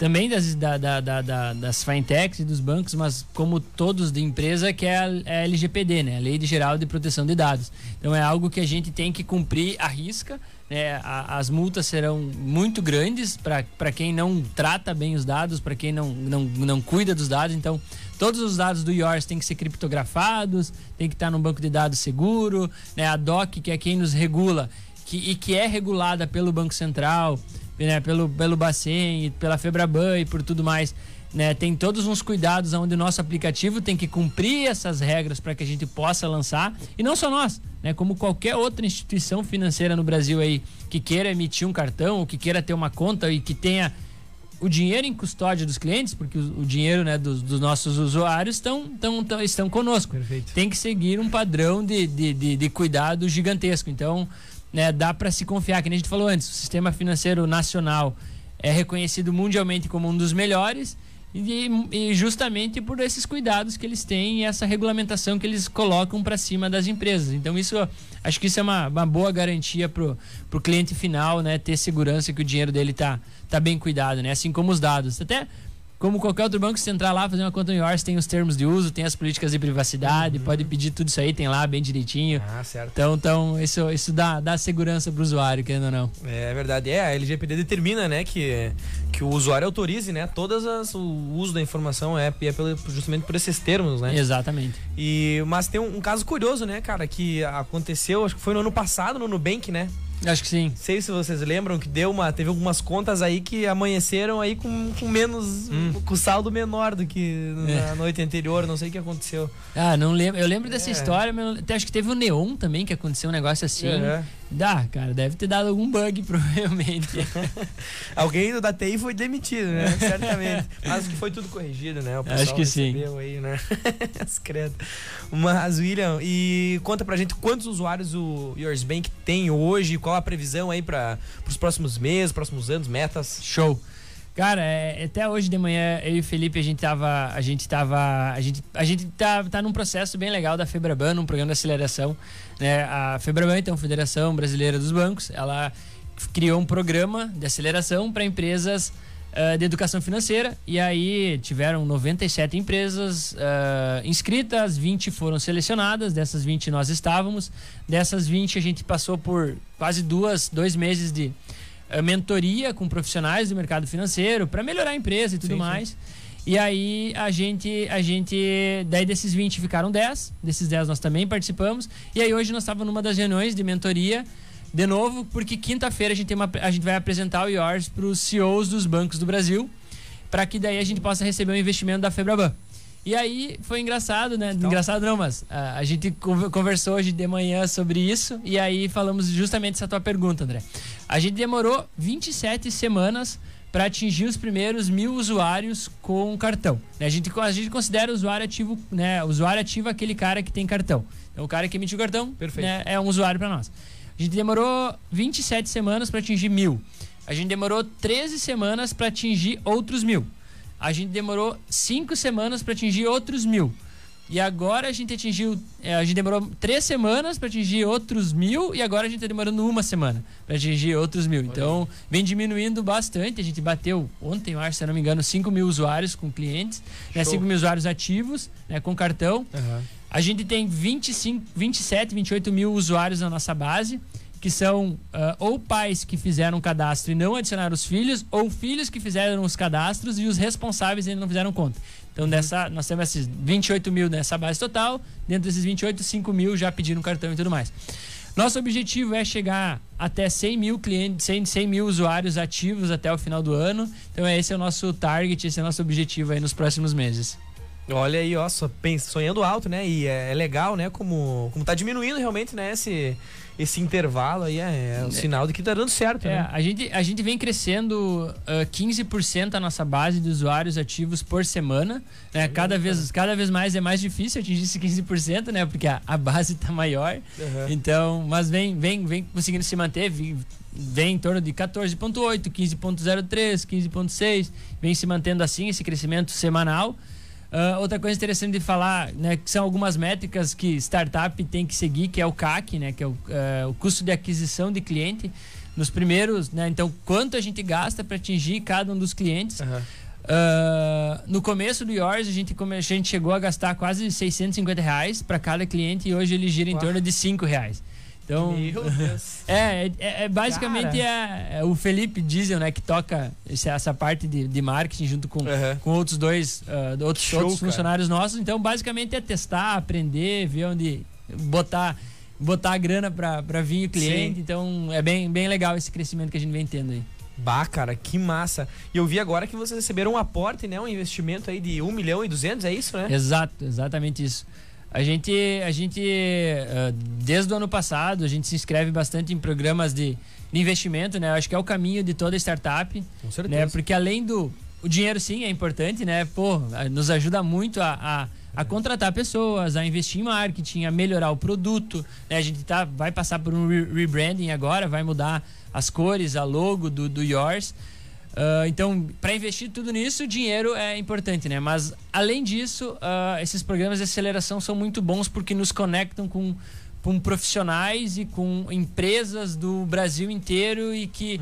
também das, da, da, da, da- das fintechs e dos bancos, mas como todos de empresa, que é a, é a LGPD, né? A Lei de Geral de Proteção de Dados. Então é algo que a gente tem que cumprir à risca. Né? A- as multas serão muito grandes para quem não trata bem os dados, para quem não, não, não cuida dos dados. Então, todos os dados do Yours têm que ser criptografados, tem que estar num banco de dados seguro. Né? A DOC, que é quem nos regula, que, e que é regulada pelo Banco Central, né? pelo, pelo Bacen, e pela Febraban e por tudo mais. Né, tem todos uns cuidados onde o nosso aplicativo tem que cumprir essas regras para que a gente possa lançar e não só nós, né, como qualquer outra instituição financeira no Brasil aí que queira emitir um cartão ou que queira ter uma conta e que tenha o dinheiro em custódia dos clientes, porque o, o dinheiro né, dos, dos nossos usuários estão, tão, tão- estão conosco. Perfeito. Tem que seguir um padrão de, de, de, de cuidado gigantesco. Então, né, dá para se confiar, que a gente falou antes, o sistema financeiro nacional é reconhecido mundialmente como um dos melhores e, e justamente por esses cuidados que eles têm e essa regulamentação que eles colocam para cima das empresas. Então isso, acho que isso é uma, uma boa garantia pro, pro cliente final, né, ter segurança que o dinheiro dele tá, tá bem cuidado, né, assim como os dados. Até como qualquer outro banco, se você entrar lá, fazer uma conta no Yours, tem os termos de uso, tem as políticas de privacidade, pode pedir tudo isso aí, tem lá bem direitinho. Ah, certo. Então, então isso, isso dá, dá segurança pro usuário, querendo ou não. É verdade. É, a LGPD determina, né, que, que o usuário autorize, né, todas as, o uso da informação é, é pelo, justamente por esses termos, né? Exatamente. E, mas tem um, um caso curioso, né, cara, que aconteceu, acho que foi no ano passado, no Nubank, né? Acho que sim. Sei se vocês lembram que deu uma. Teve algumas contas aí que amanheceram aí com, com menos. com saldo menor do que na noite anterior, não sei o que aconteceu. Ah, não lembro. Eu lembro dessa É. história, mas até acho que teve o Neon também, que aconteceu um negócio assim. É. Dá, cara, deve ter dado algum bug, provavelmente. Alguém da TI foi demitido, né? Certamente. Mas que foi tudo corrigido, né? O pessoal Acho que sim. Aí, né? Credo. Mas, William, e conta pra gente quantos usuários o Yours Bank tem hoje, qual a previsão aí para os próximos meses, próximos anos, metas? Show. Cara, é, até hoje de manhã, eu e o Felipe, a gente tava. A gente tava. A gente, a gente tá, tá num processo bem legal da Febraban, num programa de aceleração. Né? A Febraban, então, Federação Brasileira dos Bancos, ela criou um programa de aceleração para empresas ah, de educação financeira. E aí tiveram 97 empresas ah, inscritas, 20 foram selecionadas, dessas 20 nós estávamos. Dessas 20 a gente passou por quase duas, dois meses de mentoria com profissionais do mercado financeiro para melhorar a empresa e tudo Sim, sim. mais. E aí a gente, a gente, daí desses 20 ficaram 10, desses 10 nós também participamos. E aí hoje nós estávamos numa das reuniões de mentoria de novo, porque quinta-feira a gente tem uma, a gente vai apresentar o Yours para os CEOs dos bancos do Brasil, para que daí a gente possa receber um investimento da Febraban. E aí foi engraçado, né? Engraçado não, mas ah, a gente conver- conversou hoje de manhã sobre isso e aí falamos justamente essa tua pergunta, André. A gente demorou 27 semanas para atingir os primeiros mil usuários com cartão. A gente, a gente considera usuário ativo, né? Usuário ativo é aquele cara que tem cartão. Então o cara que emite o cartão Perfeito. né, é um usuário para nós. A gente demorou 27 semanas para atingir mil. A gente demorou 13 semanas para atingir outros mil. A gente demorou 5 semanas para atingir outros mil. E agora a gente atingiu. é, a gente demorou três semanas para atingir outros mil e agora a gente está demorando uma semana para atingir outros mil. Então vem diminuindo bastante. A gente bateu ontem, eu acho, se eu não me engano, 5 mil usuários com clientes, né, Show. 5 mil usuários ativos né, com cartão. A gente tem 25, 27, 28 mil usuários na nossa base, que são ah, ou pais que fizeram um cadastro e não adicionaram os filhos, ou filhos que fizeram os cadastros e os responsáveis ainda não fizeram conta. Então, dessa, nós temos esses 28 mil nessa base total. Dentro desses 28, 5 mil já pediram cartão e tudo mais. Nosso objetivo é chegar até 100 mil clientes, 100, 100 mil usuários ativos até o final do ano. Então, esse é o nosso target, esse é o nosso objetivo aí nos próximos meses. Olha aí, ó, sonhando alto, né? E é, é legal, né? Como, como tá diminuindo realmente, né? Esse, esse intervalo aí é, é um sinal de que tá dando certo, É, né? a gente, a gente vem crescendo ah, 15% a nossa base de usuários ativos por semana. Né? Cada, vez, cada vez mais é mais difícil atingir esse 15%, né? Porque a, a base está maior. Uhum. Então, mas vem, vem, vem conseguindo se manter. vi- Vem em torno de 14,8, 15,03, 15,6. Vem se mantendo assim, esse crescimento semanal. Ah, outra coisa interessante de falar, né, que são algumas métricas que startup tem que seguir, que é o CAC, né, que é o, eh, o custo de aquisição de cliente. Nos primeiros, né, então quanto a gente gasta para atingir cada um dos clientes. Aham. Ah, no começo do Yours, a gente, a gente chegou a gastar quase 650 reais para cada cliente e hoje ele gira em Uau. torno de 5 reais. Então, Meu Deus. é, é, é basicamente é, é o Felipe Diesel, né, que toca esse- essa parte de, de marketing junto com, Aham. com outros dois, ah, outros, Show, outros cara. funcionários nossos. Então, basicamente é testar, aprender, ver onde botar botar a grana para vir o cliente. Sim. Então, é bem, bem legal esse crescimento que a gente vem tendo aí. Bah, cara, que massa. E eu vi agora que vocês receberam um aporte, né? Um investimento aí de 1 milhão e 200, é isso, né? Exato, exatamente isso. A gente, a gente ah, desde o ano passado, a gente se inscreve bastante em programas de, de investimento, né? Eu acho que é o caminho de toda startup, Com certeza. né? Porque além do o dinheiro sim é importante, né? Pô, nos ajuda muito a, a, a contratar pessoas, a investir em marketing, a melhorar o produto. Né? A gente tá, vai passar por um re- rebranding agora, vai mudar as cores, a logo do, do Yours. Ah, então, para investir tudo nisso, o dinheiro é importante, né? Mas além disso, ah, esses programas de aceleração são muito bons porque nos conectam com, com profissionais e com empresas do Brasil inteiro e que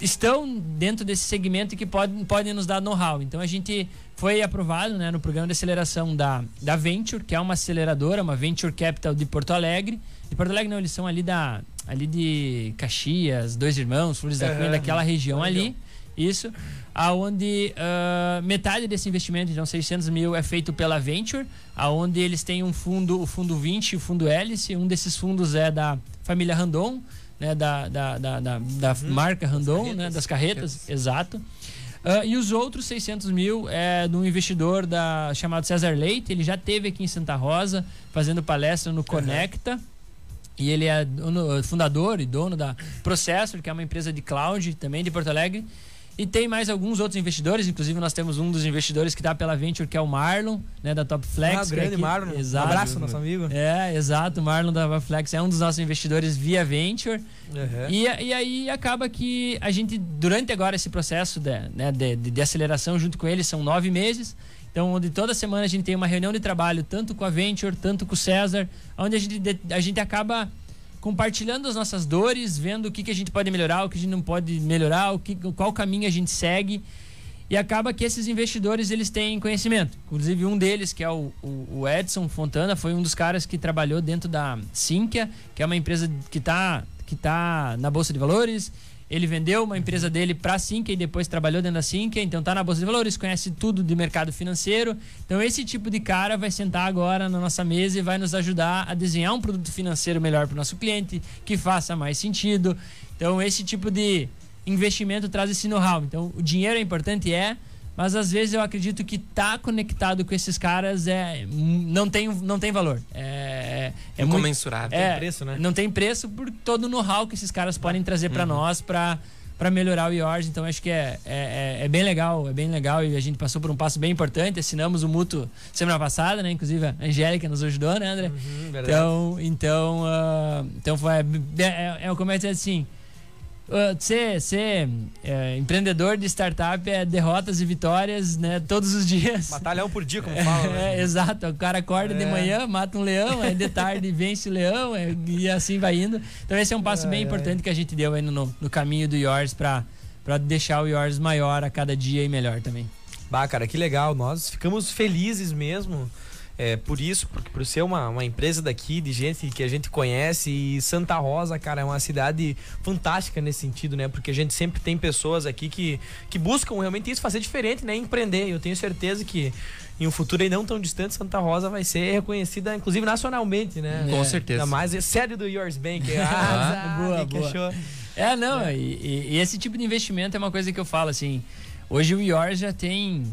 estão dentro desse segmento e que podem, podem nos dar know-how. Então a gente foi aprovado né, no programa de aceleração da, da Venture, que é uma aceleradora, uma Venture Capital de Porto Alegre. De Porto Alegre não, eles são ali da ali de Caxias, Dois Irmãos, Flores da Cunha, Aham. daquela região ali. Isso, aonde ah, metade desse investimento, então 600 mil, é feito pela Venture, aonde eles têm um fundo, o fundo 20 e o fundo Hélice. Um desses fundos é da família Randon, né, da, da, da, da, da marca Randon, né, das carretas, exato. Ah, e os outros 600 mil é de um investidor da, chamado César Leite. Ele já teve aqui em Santa Rosa fazendo palestra no Conecta. E ele é dono- fundador e dono da Processor, que é uma empresa de cloud também de Porto Alegre. E tem mais alguns outros investidores, inclusive nós temos um dos investidores que está pela Venture, que é o Marlon, né, da Top Flex. Ah, é grande aqui- Marlon. Um Exato. abraço, nosso amigo. É, exato. O Marlon da Top Flex é um dos nossos investidores via Venture. Uhum. E, e aí acaba que a gente, durante agora esse processo de, né, de, de- de aceleração junto com eles, são nove meses. Então, onde toda semana a gente tem uma reunião de trabalho, tanto com a Venture, tanto com o César, onde a gente, a gente acaba compartilhando as nossas dores, vendo o que, que a gente pode melhorar, o que a gente não pode melhorar, o que, qual caminho a gente segue. E acaba que esses investidores eles têm conhecimento. Inclusive um deles, que é o, o- o Edson Fontana, foi um dos caras que trabalhou dentro da Sinqia, que é uma empresa que está que tá na Bolsa de Valores. Ele vendeu uma empresa dele para a e depois trabalhou dentro da Sinqia, então está na Bolsa de Valores, conhece tudo de mercado financeiro. Então esse tipo de cara vai sentar agora na nossa mesa e vai nos ajudar a desenhar um produto financeiro melhor para o nosso cliente, que faça mais sentido. Então esse tipo de investimento traz esse know-how. Então, o dinheiro é importante, é, mas às vezes eu acredito que tá conectado com esses caras é não tem, não tem valor. É, é, é muito, Incomensurável. é, preço, né? Não tem preço por todo o know-how que esses caras podem trazer para nós para para melhorar o Yours, então acho que é, é, é- é bem legal, é bem legal e a gente passou por um passo bem importante, assinamos o mútuo semana passada, né? Inclusive a Angélica nos ajudou, né, André? Uhum. Então, então, ah, então foi é, é, é como é que é assim. Ah, ser ser é, empreendedor de startup é derrotas e vitórias, né? Todos os dias. Batalhão por dia, como fala. né? É, exato. O cara acorda de É. manhã, mata um leão, aí de tarde vence o leão, é, e assim vai indo. Então esse é um passo Ai, bem ai. importante que a gente deu aí no, no caminho do Yours para para deixar o Yours maior a cada dia e melhor também. Bah, cara, que legal. Nós ficamos felizes mesmo. É, por isso, porque por ser uma, uma empresa daqui, de gente que a gente conhece, e Santa Rosa, cara, é uma cidade fantástica nesse sentido, né? Porque a gente sempre tem pessoas aqui que, que buscam realmente isso, fazer diferente, né? Empreender. Eu tenho certeza que em um futuro aí não tão distante, Santa Rosa vai ser reconhecida, inclusive nacionalmente, né? Com É. certeza. Ainda mais é sério do Yours Bank. Ah, Ah, boa, que boa. achou? É, não, E, e- e esse tipo de investimento é uma coisa que eu falo assim. Hoje o Yours já tem,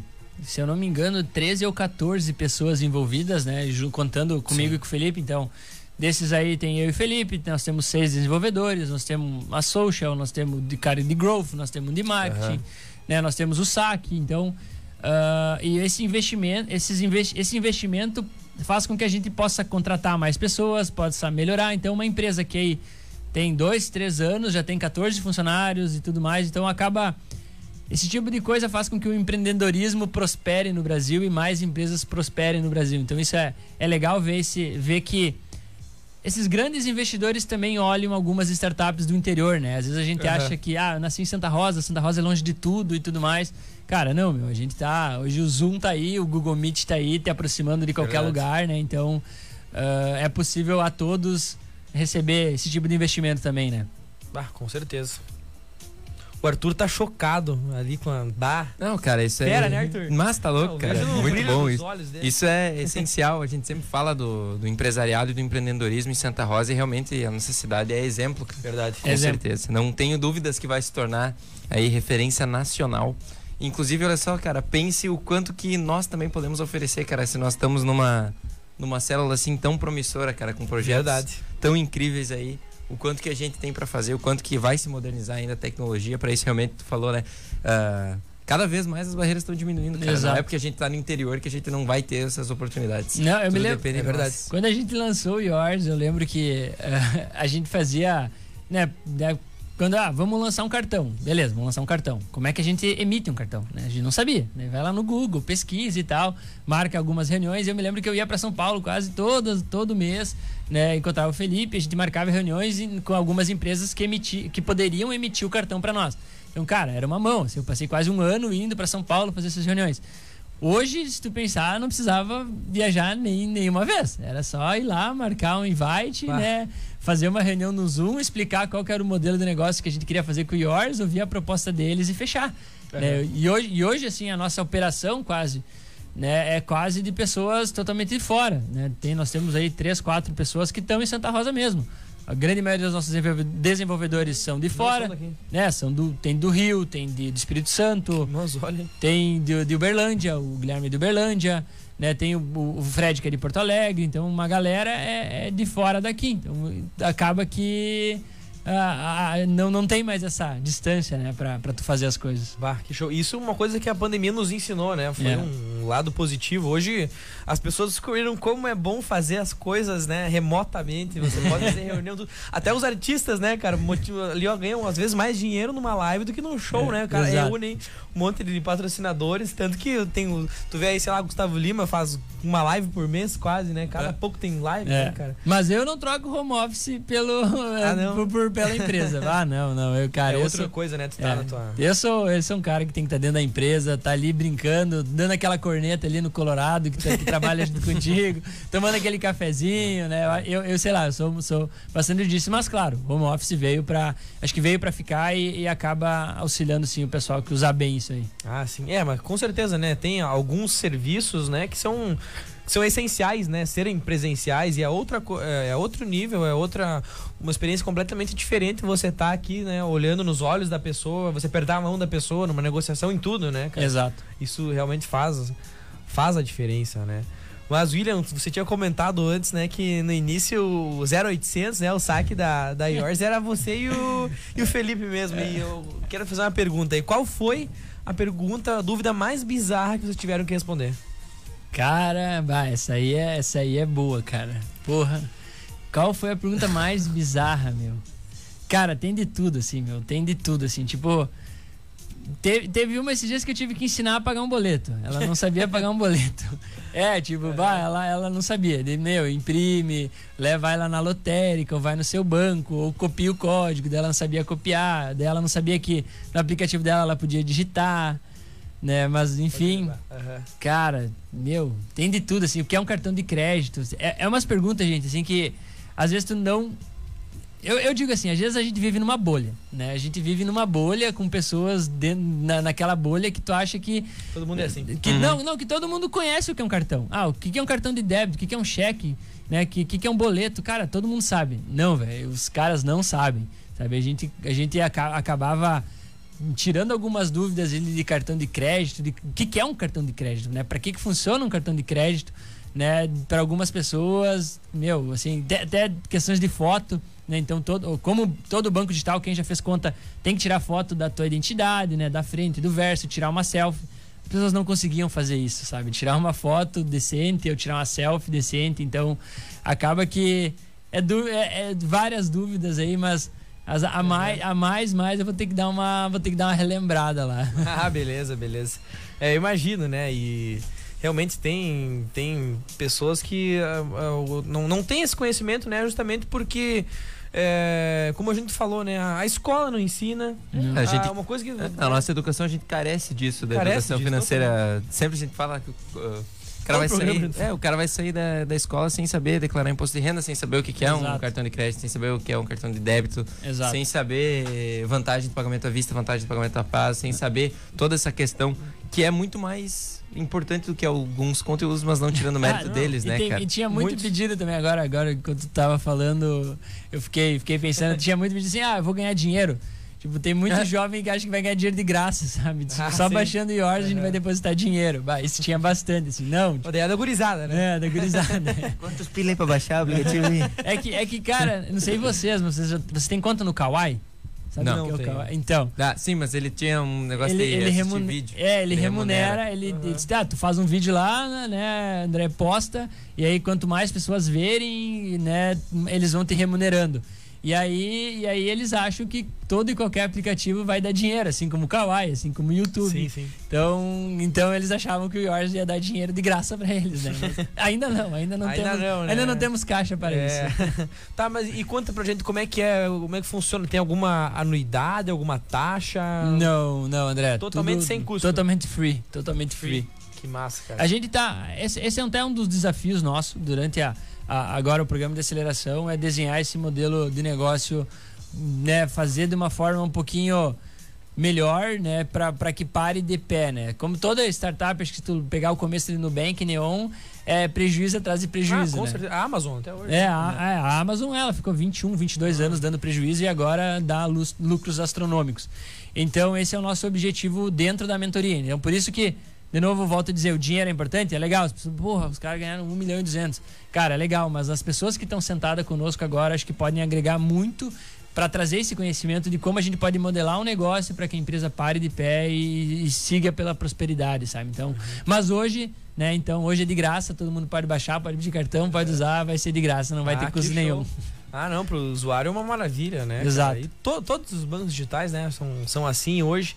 se eu não me engano, 13 ou 14 pessoas envolvidas, né? Contando comigo e com o Felipe. Então, desses aí tem eu e o Felipe, nós temos seis desenvolvedores, nós temos a social, nós temos de cara de growth, nós temos de marketing, né? Nós temos o saque. Então, ah, e esse investimento, esses investi esse investimento faz com que a gente possa contratar mais pessoas, possa melhorar. Então, uma empresa que aí tem dois, três anos, já tem 14 funcionários e tudo mais, então acaba. Esse tipo de coisa faz com que o empreendedorismo prospere no Brasil e mais empresas prosperem no Brasil. Então isso é, é legal ver, esse, ver que esses grandes investidores também olham algumas startups do interior, né? Às vezes a gente Aham. acha que, ah, eu nasci em Santa Rosa, Santa Rosa é longe de tudo e tudo mais. Cara, não, meu, a gente tá. Hoje o Zoom tá aí, o Google Meet tá aí, te aproximando de qualquer Verdade. lugar, né? Então ah, é possível a todos receber esse tipo de investimento também, né? Ah, com certeza. O Arthur tá chocado ali com a. Bah. Não, cara, isso é. Fera, né, Arthur? Mas tá louco, Não, cara. Muito bom isso. Isso é essencial. A gente sempre fala do, do empresariado e do empreendedorismo em Santa Rosa e realmente a nossa cidade é exemplo. Verdade. Com Exemplo. certeza. Não tenho dúvidas que vai se tornar aí referência nacional. Inclusive, olha só, cara, pense o quanto que nós também podemos oferecer, cara, se nós estamos numa numa célula assim tão promissora, cara, com projetos Verdade. tão incríveis aí. O quanto que a gente tem pra fazer, o quanto que vai se modernizar ainda a tecnologia, para isso realmente tu falou, né? Ah, cada vez mais as barreiras estão diminuindo, cara. Exato. Não é porque a gente tá no interior que a gente não vai ter essas oportunidades. Não, eu me Tudo lembro. depende é de verdade. Quando a gente lançou o Yours, eu lembro que eh, a gente fazia, né, né, quando, ah, vamos lançar um cartão. Beleza, vamos lançar um cartão. Como é que a gente emite um cartão? né? A gente não sabia, né? Vai lá no Google, pesquisa e tal, marca algumas reuniões. Eu me lembro que eu ia para São Paulo quase todo, todo mês, né, encontrava o Felipe, a gente marcava reuniões com algumas empresas que, emiti, que poderiam emitir o cartão para nós. Então, cara, era uma mão. assim, eu passei quase um ano indo para São Paulo fazer essas reuniões. Hoje, se tu pensar, não precisava viajar nem nenhuma vez. Era só ir lá, marcar um invite, Bah. né? Fazer uma reunião no Zoom, explicar qual era o modelo de negócio que a gente queria fazer com o Yours, ouvir a proposta deles e fechar. né? E, hoje, e hoje, assim, a nossa operação quase né, é quase de pessoas totalmente de fora. Né? Tem, nós temos aí três, quatro pessoas que estão em Santa Rosa mesmo. A grande maioria dos nossos desenvolve- desenvolvedores são de fora, né? São do, tem do Rio, tem de, do Espírito Santo, Nossa, olha. tem de, de Uberlândia, o Guilherme de Uberlândia, né? Tem o, o Fred que é de Porto Alegre, então uma galera é, é de fora daqui. Então acaba que ah, ah, não, não tem mais essa distância, né? Pra, pra tu fazer as coisas. Bah, que show. Isso é uma coisa que a pandemia nos ensinou, né? Foi É. um lado positivo. Hoje as pessoas descobriram como é bom fazer as coisas, né, remotamente. Você pode fazer reunião. do- Até os artistas, né, cara, motivo- ali ó, ganham às vezes mais dinheiro numa live do que num show, É, né? Cara, exato. reúnem um monte de patrocinadores. Tanto que eu tenho. Tu vê aí, sei lá, Gustavo Lima faz uma live por mês, quase, né? Cada É. pouco tem live, É. né, cara? Mas eu não troco home office pelo, Ah, não? por, por- pela empresa. Ah, não, não. Eu, cara, é eu outra sou, coisa, né? Tu tá É. na tua. Eu sou, eu sou um cara que tem que estar dentro da empresa, tá ali brincando, dando aquela corneta ali no Colorado, que, tá- que trabalha junto contigo, tomando aquele cafezinho, né? Eu, eu sei lá, eu sou, sou bastante disso, mas claro, o home office veio pra. Acho que veio pra ficar e, e acaba auxiliando sim o pessoal que usa bem isso aí. Ah, sim. É, mas com certeza, né? Tem alguns serviços, né, que são são essenciais, né, serem presenciais e é outra é é outro nível, é outra uma experiência completamente diferente você tá aqui, né, olhando nos olhos da pessoa, você apertar a mão da pessoa numa negociação em tudo, né, cara? Exato. Isso realmente faz faz a diferença, né? Mas, William, você tinha comentado antes, né, que no início o 0800, né, o saque da, da Yours era você e o, e o Felipe mesmo. E eu quero fazer uma pergunta aí. Qual foi a pergunta, a dúvida mais bizarra que vocês tiveram que responder? Cara, vai, essa aí é, essa aí é boa, cara. Porra. Qual foi a pergunta mais bizarra, meu? Cara, tem de tudo, assim, meu. Tem de tudo, assim. Tipo, teve, teve uma esses dias que eu tive que ensinar a pagar um boleto. Ela não sabia pagar um boleto. É, tipo, bah, ela, ela não sabia. De, meu, imprime, leva, lá na lotérica, ou vai no seu banco, ou copia o código, dela não sabia copiar, dela não sabia que no aplicativo dela ela podia digitar, né? Mas enfim. Aham. Cara, meu, tem de tudo, assim. O que é um cartão de crédito? É, é umas perguntas, gente, assim, que às vezes tu não. Eu, eu digo assim, às vezes a gente vive numa bolha, né? A gente vive numa bolha com pessoas dentro, na, naquela bolha que tu acha que. Todo mundo é assim. que não, não, que todo mundo conhece o que é um cartão. Ah, o que que é um cartão de débito, o que que é um cheque, né? O que, que que é um boleto? Cara, todo mundo sabe. Não, velho, os caras não sabem. Sabe? A gente, a gente aca- acabava tirando algumas dúvidas ali de cartão de crédito, de o que, que é um cartão de crédito, né? Para que, que funciona um cartão de crédito, né? Para algumas pessoas, meu, assim, até, questões de foto, né? Então, todo, como todo banco digital, quem já fez conta tem que tirar foto da tua identidade, né? Da frente, do verso, tirar uma selfie. As pessoas não conseguiam fazer isso, sabe? Tirar uma foto decente ou tirar uma selfie decente. Então, acaba que é, é- é várias dúvidas aí, mas as- a, mais, a mais, mais eu vou ter que dar uma, vou ter que dar uma relembrada lá. ah, beleza, beleza. É, imagino, né? E realmente tem, tem pessoas que ah, ah, não, não tem esse conhecimento, né? Justamente porque, é, como a gente falou, né? A, a escola não ensina. A gente- Ah, uma coisa que. A nossa educação, a gente carece disso, da Carece educação disso, financeira. Sempre a gente fala que uh, o cara vai sair. É, o cara vai sair da, da escola sem saber declarar imposto de renda, sem saber o que, que é um Exato. cartão de crédito, sem saber o que é um cartão de débito, Exato. sem saber vantagem do pagamento à vista, vantagem do pagamento à paz, sem saber toda essa questão que é muito mais importante do que alguns conteúdos, mas não tirando o mérito Ah, não. deles, e né, tem- cara? E tinha muito Muitos. pedido também agora, agora enquanto tu tava falando, eu fiquei, fiquei pensando, tinha muito pedido assim, ah, eu vou ganhar dinheiro. Tipo, tem muito jovem que acha que vai ganhar dinheiro de graça, sabe? Tipo, Ah, Só sim. baixando o Yours a gente vai depositar dinheiro. Bah, isso tinha bastante, assim. Não, Odeia é da gurizada, né? é, da gurizada. Quantos pila aí pra baixar o aplicativo? É que, é que, cara, não sei vocês, mas vocês, já- vocês têm conta no Kawaii? Sabe Não. Não tenho. Então, Ah, sim, mas ele tinha um negócio ele, de ele remune- vídeo. É, ele, Ele remunera, remunera. ele, ele diz, ah, tu faz um vídeo lá, né, André, posta, e aí quanto mais pessoas verem, né, eles vão te remunerando. E aí, e aí eles acham que todo e qualquer aplicativo vai dar dinheiro, assim como o Kawaii, assim como o YouTube. Sim, sim. Então, então eles achavam que o Yours ia dar dinheiro de graça pra eles, né? Ainda não, ainda não Ainda temos, não, né? ainda não temos caixa para É. isso. tá, mas e conta pra gente como é que é, como é que funciona? Tem alguma anuidade, alguma taxa? Não, não, André. Totalmente sem custo. Totalmente free, totalmente free. Que massa, cara. A gente tá. Esse, esse é até um dos desafios nossos durante a, a- agora o programa de aceleração é desenhar esse modelo de negócio, né, fazer de uma forma um pouquinho melhor, né, para que pare de pé, né? Como toda startup, acho que tu pegar o começo do Nubank, Neon, é prejuízo atrás de ah, prejuízo, com né? certeza. A Amazon até hoje. É, a, a- a Amazon ela ficou 21, 22 anos dando prejuízo e agora dá lucros astronômicos. Então, esse é o nosso objetivo dentro da mentoria. Então, por isso que, de novo, volto a dizer: o dinheiro é importante, é legal. As pessoas, porra, os caras ganharam 1 milhão e 200. Cara, é legal, mas as pessoas que estão sentadas conosco agora acho que podem agregar muito para trazer esse conhecimento de como a gente pode modelar um negócio para que a empresa pare de pé e, e siga pela prosperidade, sabe? Então, mas hoje, né? Então, hoje é de graça, todo mundo pode baixar, pode pedir cartão, pode usar, vai ser de graça, não vai Ah, ter custo nenhum. Ah, não, pro usuário é uma maravilha, né? Exato. To- todos os bancos digitais, né, são, são assim hoje.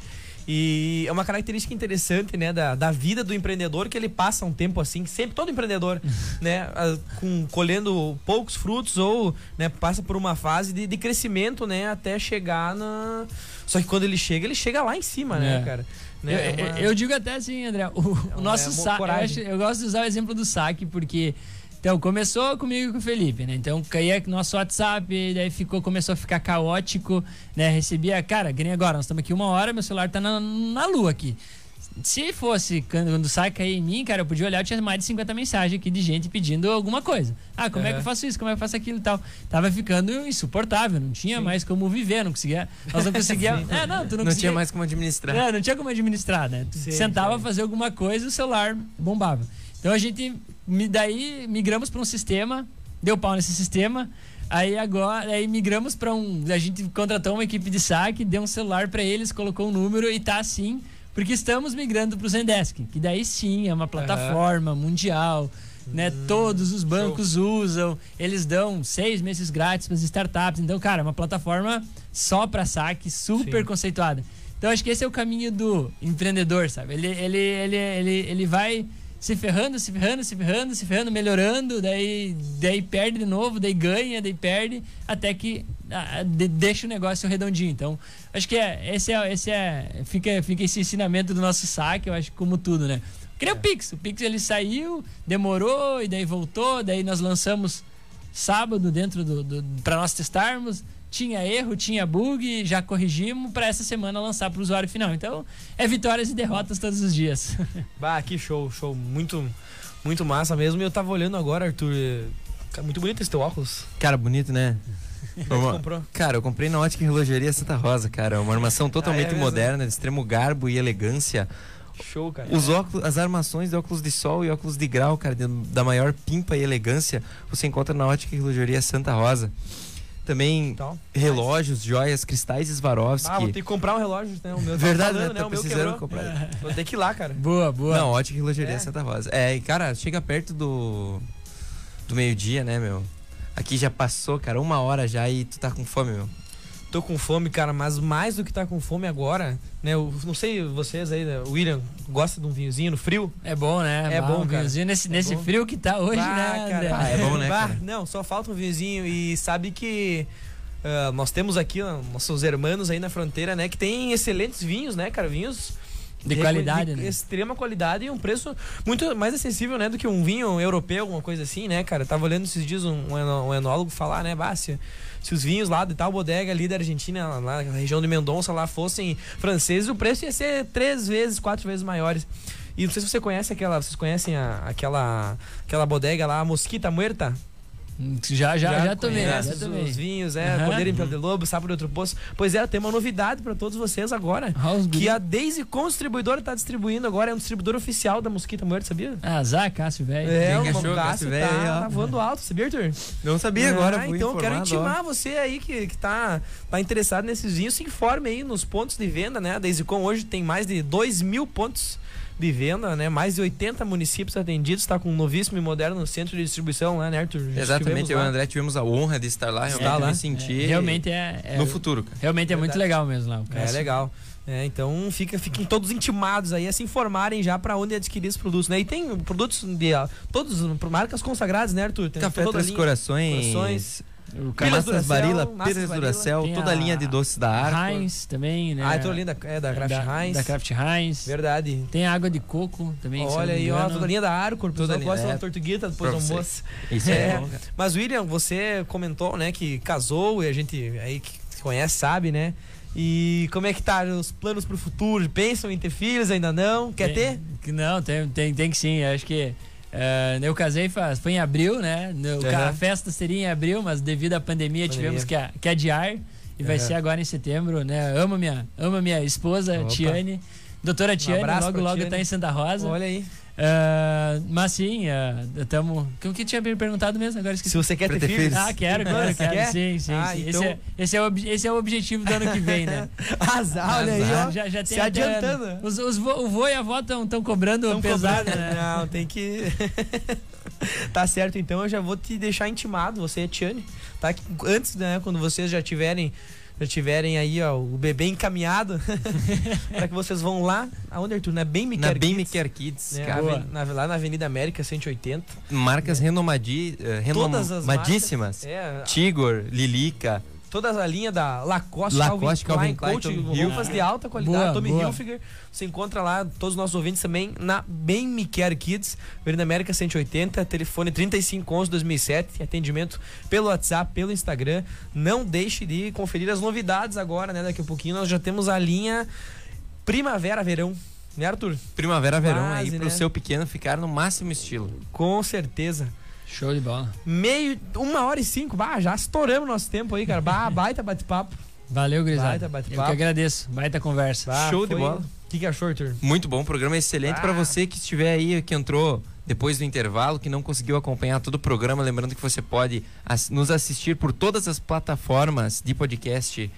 E é uma característica interessante, né, da, da vida do empreendedor, que ele passa um tempo assim, sempre todo empreendedor, né, ah, com, colhendo poucos frutos ou, né, passa por uma fase de, de crescimento, né, até chegar na... Só que quando ele chega, ele chega lá em cima, né, É. cara? Eu, Né, é eu- uma- eu digo até assim, André, o, o uma- nosso é saque, eu, eu gosto de usar o exemplo do saque, porque então começou comigo e com o Felipe, né? Então caía nosso WhatsApp, daí ficou, começou a ficar caótico, né? Recebia, cara, que nem agora, nós estamos aqui uma hora, meu celular tá na, na lua aqui. Se fosse quando, quando sai cair em mim, cara, eu podia olhar, eu tinha mais de 50 mensagens aqui de gente pedindo alguma coisa. Ah, como é que eu Aham. faço isso? Como é que eu faço aquilo e tal? Tava ficando insuportável, não tinha mais como viver, não conseguia. Nós não conseguia. é, não, tu não, Não, tinha mais como administrar. É, não tinha como administrar, né? Tu Sim, sentava sim. fazer alguma coisa e o celular bombava. Então a gente, daí migramos para um sistema, deu pau nesse sistema. Aí agora, aí migramos para um, a gente contratou uma equipe de saque, deu um celular para eles, colocou um número e tá assim, porque estamos migrando para o Zendesk, que daí sim é uma plataforma mundial. Né, todos os bancos usam, eles dão seis meses grátis para as startups. Então, cara, é uma plataforma só para saque, super Sim. conceituada. Então acho que esse é o caminho do empreendedor, sabe? Ele, ele, ele, ele, ele vai se ferrando, se ferrando, se ferrando, se ferrando, melhorando, daí, daí perde de novo, daí ganha, daí perde, até que ah, de- deixa o negócio redondinho. Então, acho que é, esse é, esse é fica, fica esse ensinamento do nosso saque, eu acho como tudo, né? Que nem o Pix. O Pix ele saiu, demorou e daí voltou, daí nós lançamos sábado dentro do, do para nós testarmos. Tinha erro, tinha bug, já corrigimos para essa semana lançar para o usuário final. Então, é vitórias e derrotas todos os dias. Bah, que show, show. Muito, muito massa mesmo. E eu tava olhando agora, Arthur. cara, Muito bonito esse teu óculos. Cara, bonito, né? É Uma-? Cara, eu comprei na Ótica e Relojaria Santa Rosa, cara. Uma armação totalmente Ah, é moderna, de extremo garbo e elegância. Show, cara. Os óculos, as armações de óculos de sol e óculos de grau, cara, de- da maior pimpa e elegância, você encontra na Ótica e Relojaria Santa Rosa. Também Então. relógios, joias, cristais Swarovski. Ah, vou ter que comprar um relógio, né? O meu tava Verdade, falando, né? Tá O meu precisando comprar. Vou ter que ir lá, cara. boa, boa. Não, Ótica e Relojaria É. Santa Rosa. É, e cara, chega perto do do meio-dia, né, meu? Aqui já passou, cara, uma hora já e tu tá com fome, meu. Tô com fome, cara, mas mais do que tá com fome agora, né? Eu não sei vocês aí, né, William, gosta de um vinhozinho no frio? É bom, né? É Bah, bom, um cara. vinhozinho Nesse, É nesse bom. frio que tá hoje, Bah, né, cara. Ah, é bom, né, Bah? Não, só falta um vinhozinho e sabe que ah, nós temos aqui ó, nossos irmãos aí na fronteira, né? Que tem excelentes vinhos, né, cara? Vinhos De qualidade, de né? extrema qualidade e um preço muito mais acessível, né, do que um vinho europeu, alguma coisa assim, né, cara? Tava olhando esses dias um, um enólogo falar, né, bah, se, os vinhos lá de tal bodega ali da Argentina, lá na região de Mendonça lá fossem franceses, o preço ia ser três vezes, quatro vezes maiores. E não sei se você conhece aquela, vocês conhecem a- aquela aquela bodega lá, a Mosquita Muerta? Já, já, já, tomei. conhece Já os- tomei. Os vinhos, é. Cordeiro em Pelo de Lobo, Sábado de Outro Poço. Pois é, tem uma novidade pra todos vocês agora. Guri. Que a Daisy com distribuidora tá distribuindo agora, é um distribuidor oficial da Mosquita Morta, sabia? Ah, Zá, Cássio, velho. É, o Cássio Cássio, tá, velho, tá voando alto, sabia, Arthur? Não sabia agora, Ah, fui então eu quero informado, ó. intimar você aí que, que tá, tá interessado nesses vinhos, se informe aí nos pontos de venda, né? A Daisicom hoje tem mais de 2 mil pontos de venda, né? Mais de 80 municípios atendidos, tá com um novíssimo e moderno centro de distribuição lá, né, Arthur? Exatamente, eu e o André tivemos a honra de estar lá, realmente Está lá. me senti É, realmente é, é- no futuro, cara. Realmente é muito Verdade. legal mesmo lá. o É legal. É, então fica, fiquem todos intimados aí a se informarem já pra onde adquirir esses produtos, né? E tem produtos de todos marcas consagradas, né, Arthur? Tem Café Três Corações, Corações. O Pilhas Massas Pires Tem toda a linha de doces da Arco. Heinz também, né? Ah, então linda é da Kraft da, Heinz. Da Kraft Heinz. Verdade. Tem água de coco também. Olha aí, ó, toda a linha da Arcor, Toda toda linha, gosta é. tortuguita depois do almoço. Isso É. é, bom, cara. Mas William, você comentou, né, que casou e a gente aí que conhece sabe, né? E como é que tá os planos pro futuro? Pensam em ter filhos? Ainda não? Quer Tem- ter? Não, tem, tem, tem que sim. Acho que. Eh, eu casei faz, foi em abril, né? No- Aham. A festa seria em abril, mas devido à pandemia, Pandemia. tivemos que, a- que adiar. E vai Aham. ser agora em setembro, né? Amo minha, amo minha esposa, Opa. Tiane. Doutora Tiane, abraço logo logo Tiane. tá em Santa Rosa. Olha aí. Eh, mas sim, estamos. o que tinha me perguntado mesmo? Agora esqueci. Se você quer ter ter filhos. filhos. Ah, quero, Você quero. quer? Sim, sim, Ah, sim. então- Esse, é, esse, é o, esse é o objetivo do ano que vem, né? Azar, olha aí, ó. Já, já tem Se adiantando. Os, os vo, o vô e a avó estão cobrando Tão pesado, cobrando, né? Não, tem que. tá certo, então eu já vou te deixar intimado, você e a Tiane, tá? Antes, né, quando vocês já tiverem. Já tiverem aí, ó, o bebê encaminhado, para que vocês vão lá, aonde, Arthur? Na Bem Me Na Quer Bem Me Kids, Quer Kids, né, na- lá na Avenida América 180. Marcas renomadi, eh, Todas as renomadíssimas. É, Tigor, Lilica, toda a linha da Lacoste, Lacoste, Calvin Calvin Klein, Klein, Coach, roupas de alta qualidade, Boa, Tommy boa. Hilfiger. Você encontra lá todos os nossos ouvintes também na Bem Me Quer Kids, Avenida América 180, telefone 3511 2007, atendimento pelo WhatsApp, pelo Instagram. Não deixe de conferir as novidades agora, né? Daqui a pouquinho nós já temos a linha Primavera Verão, né, Arthur? Primavera, Verão Quase, aí pro né? seu pequeno ficar no máximo estilo. Com certeza. Show de bola. Meio, uma hora e cinco, bah, já estouramos nosso tempo aí, cara. Bah, baita bate-papo. Valeu, Baita Grisada. Eu bate-papo. que agradeço. Baita conversa. Bah, Show de bola. O que, que achou, Arthur? Muito bom, programa excelente Ah. pra você que estiver aí, que entrou depois do intervalo, que não conseguiu acompanhar todo o programa. Lembrando que você pode nos assistir por todas as plataformas de podcast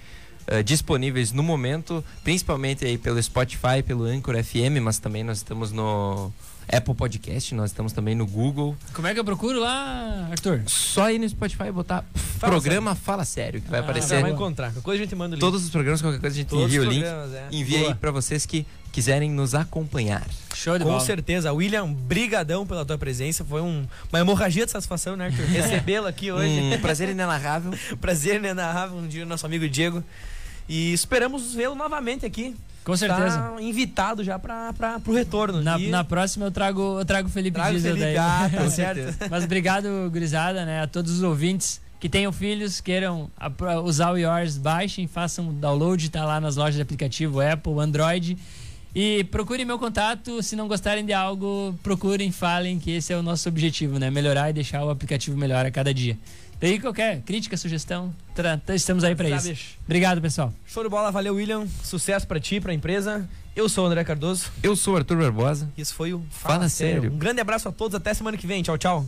eh, disponíveis no momento, principalmente aí pelo Spotify, pelo Anchor FM, mas também nós estamos no Apple Podcast, nós estamos também no Google. Como é que eu procuro lá, Arthur? Só ir no Spotify e botar programa Fala Sério, que vai Ah, aparecer vai encontrar. Qualquer coisa a gente manda o link. todos os programas, qualquer coisa a gente Todos envia o link. é. Envia aí Boa. pra vocês que quiserem nos acompanhar. Show de Com bola. certeza. William, brigadão pela tua presença. Foi um- uma hemorragia de satisfação, né, Arthur? Recebê-lo aqui hoje. Um prazer inenarrável. Prazer, narrar um dia nosso amigo Diego. E esperamos vê-lo novamente aqui. Com certeza. Tá invitado já para pro retorno. Na, E na próxima eu trago, eu trago o Felipe traga o Diesel Felipe. daí. Ah, tá certo. Mas obrigado, gurizada, né? A todos os ouvintes que tenham filhos, queiram usar o Yours, baixem, façam o download, tá lá nas lojas de aplicativo Apple, Android. E procurem meu contato, se não gostarem de algo, procurem, falem, que esse é o nosso objetivo, né? Melhorar e deixar o aplicativo melhor a cada dia. Daí qualquer crítica, sugestão, estamos aí pra Tá, isso. bicho. Obrigado, pessoal. Show de bola, valeu, William. Sucesso pra ti, pra empresa. Eu sou o André Cardoso. Eu sou o Arthur Barbosa. E esse foi o Fala Sério. Um grande abraço a todos, até semana que vem. Tchau, tchau.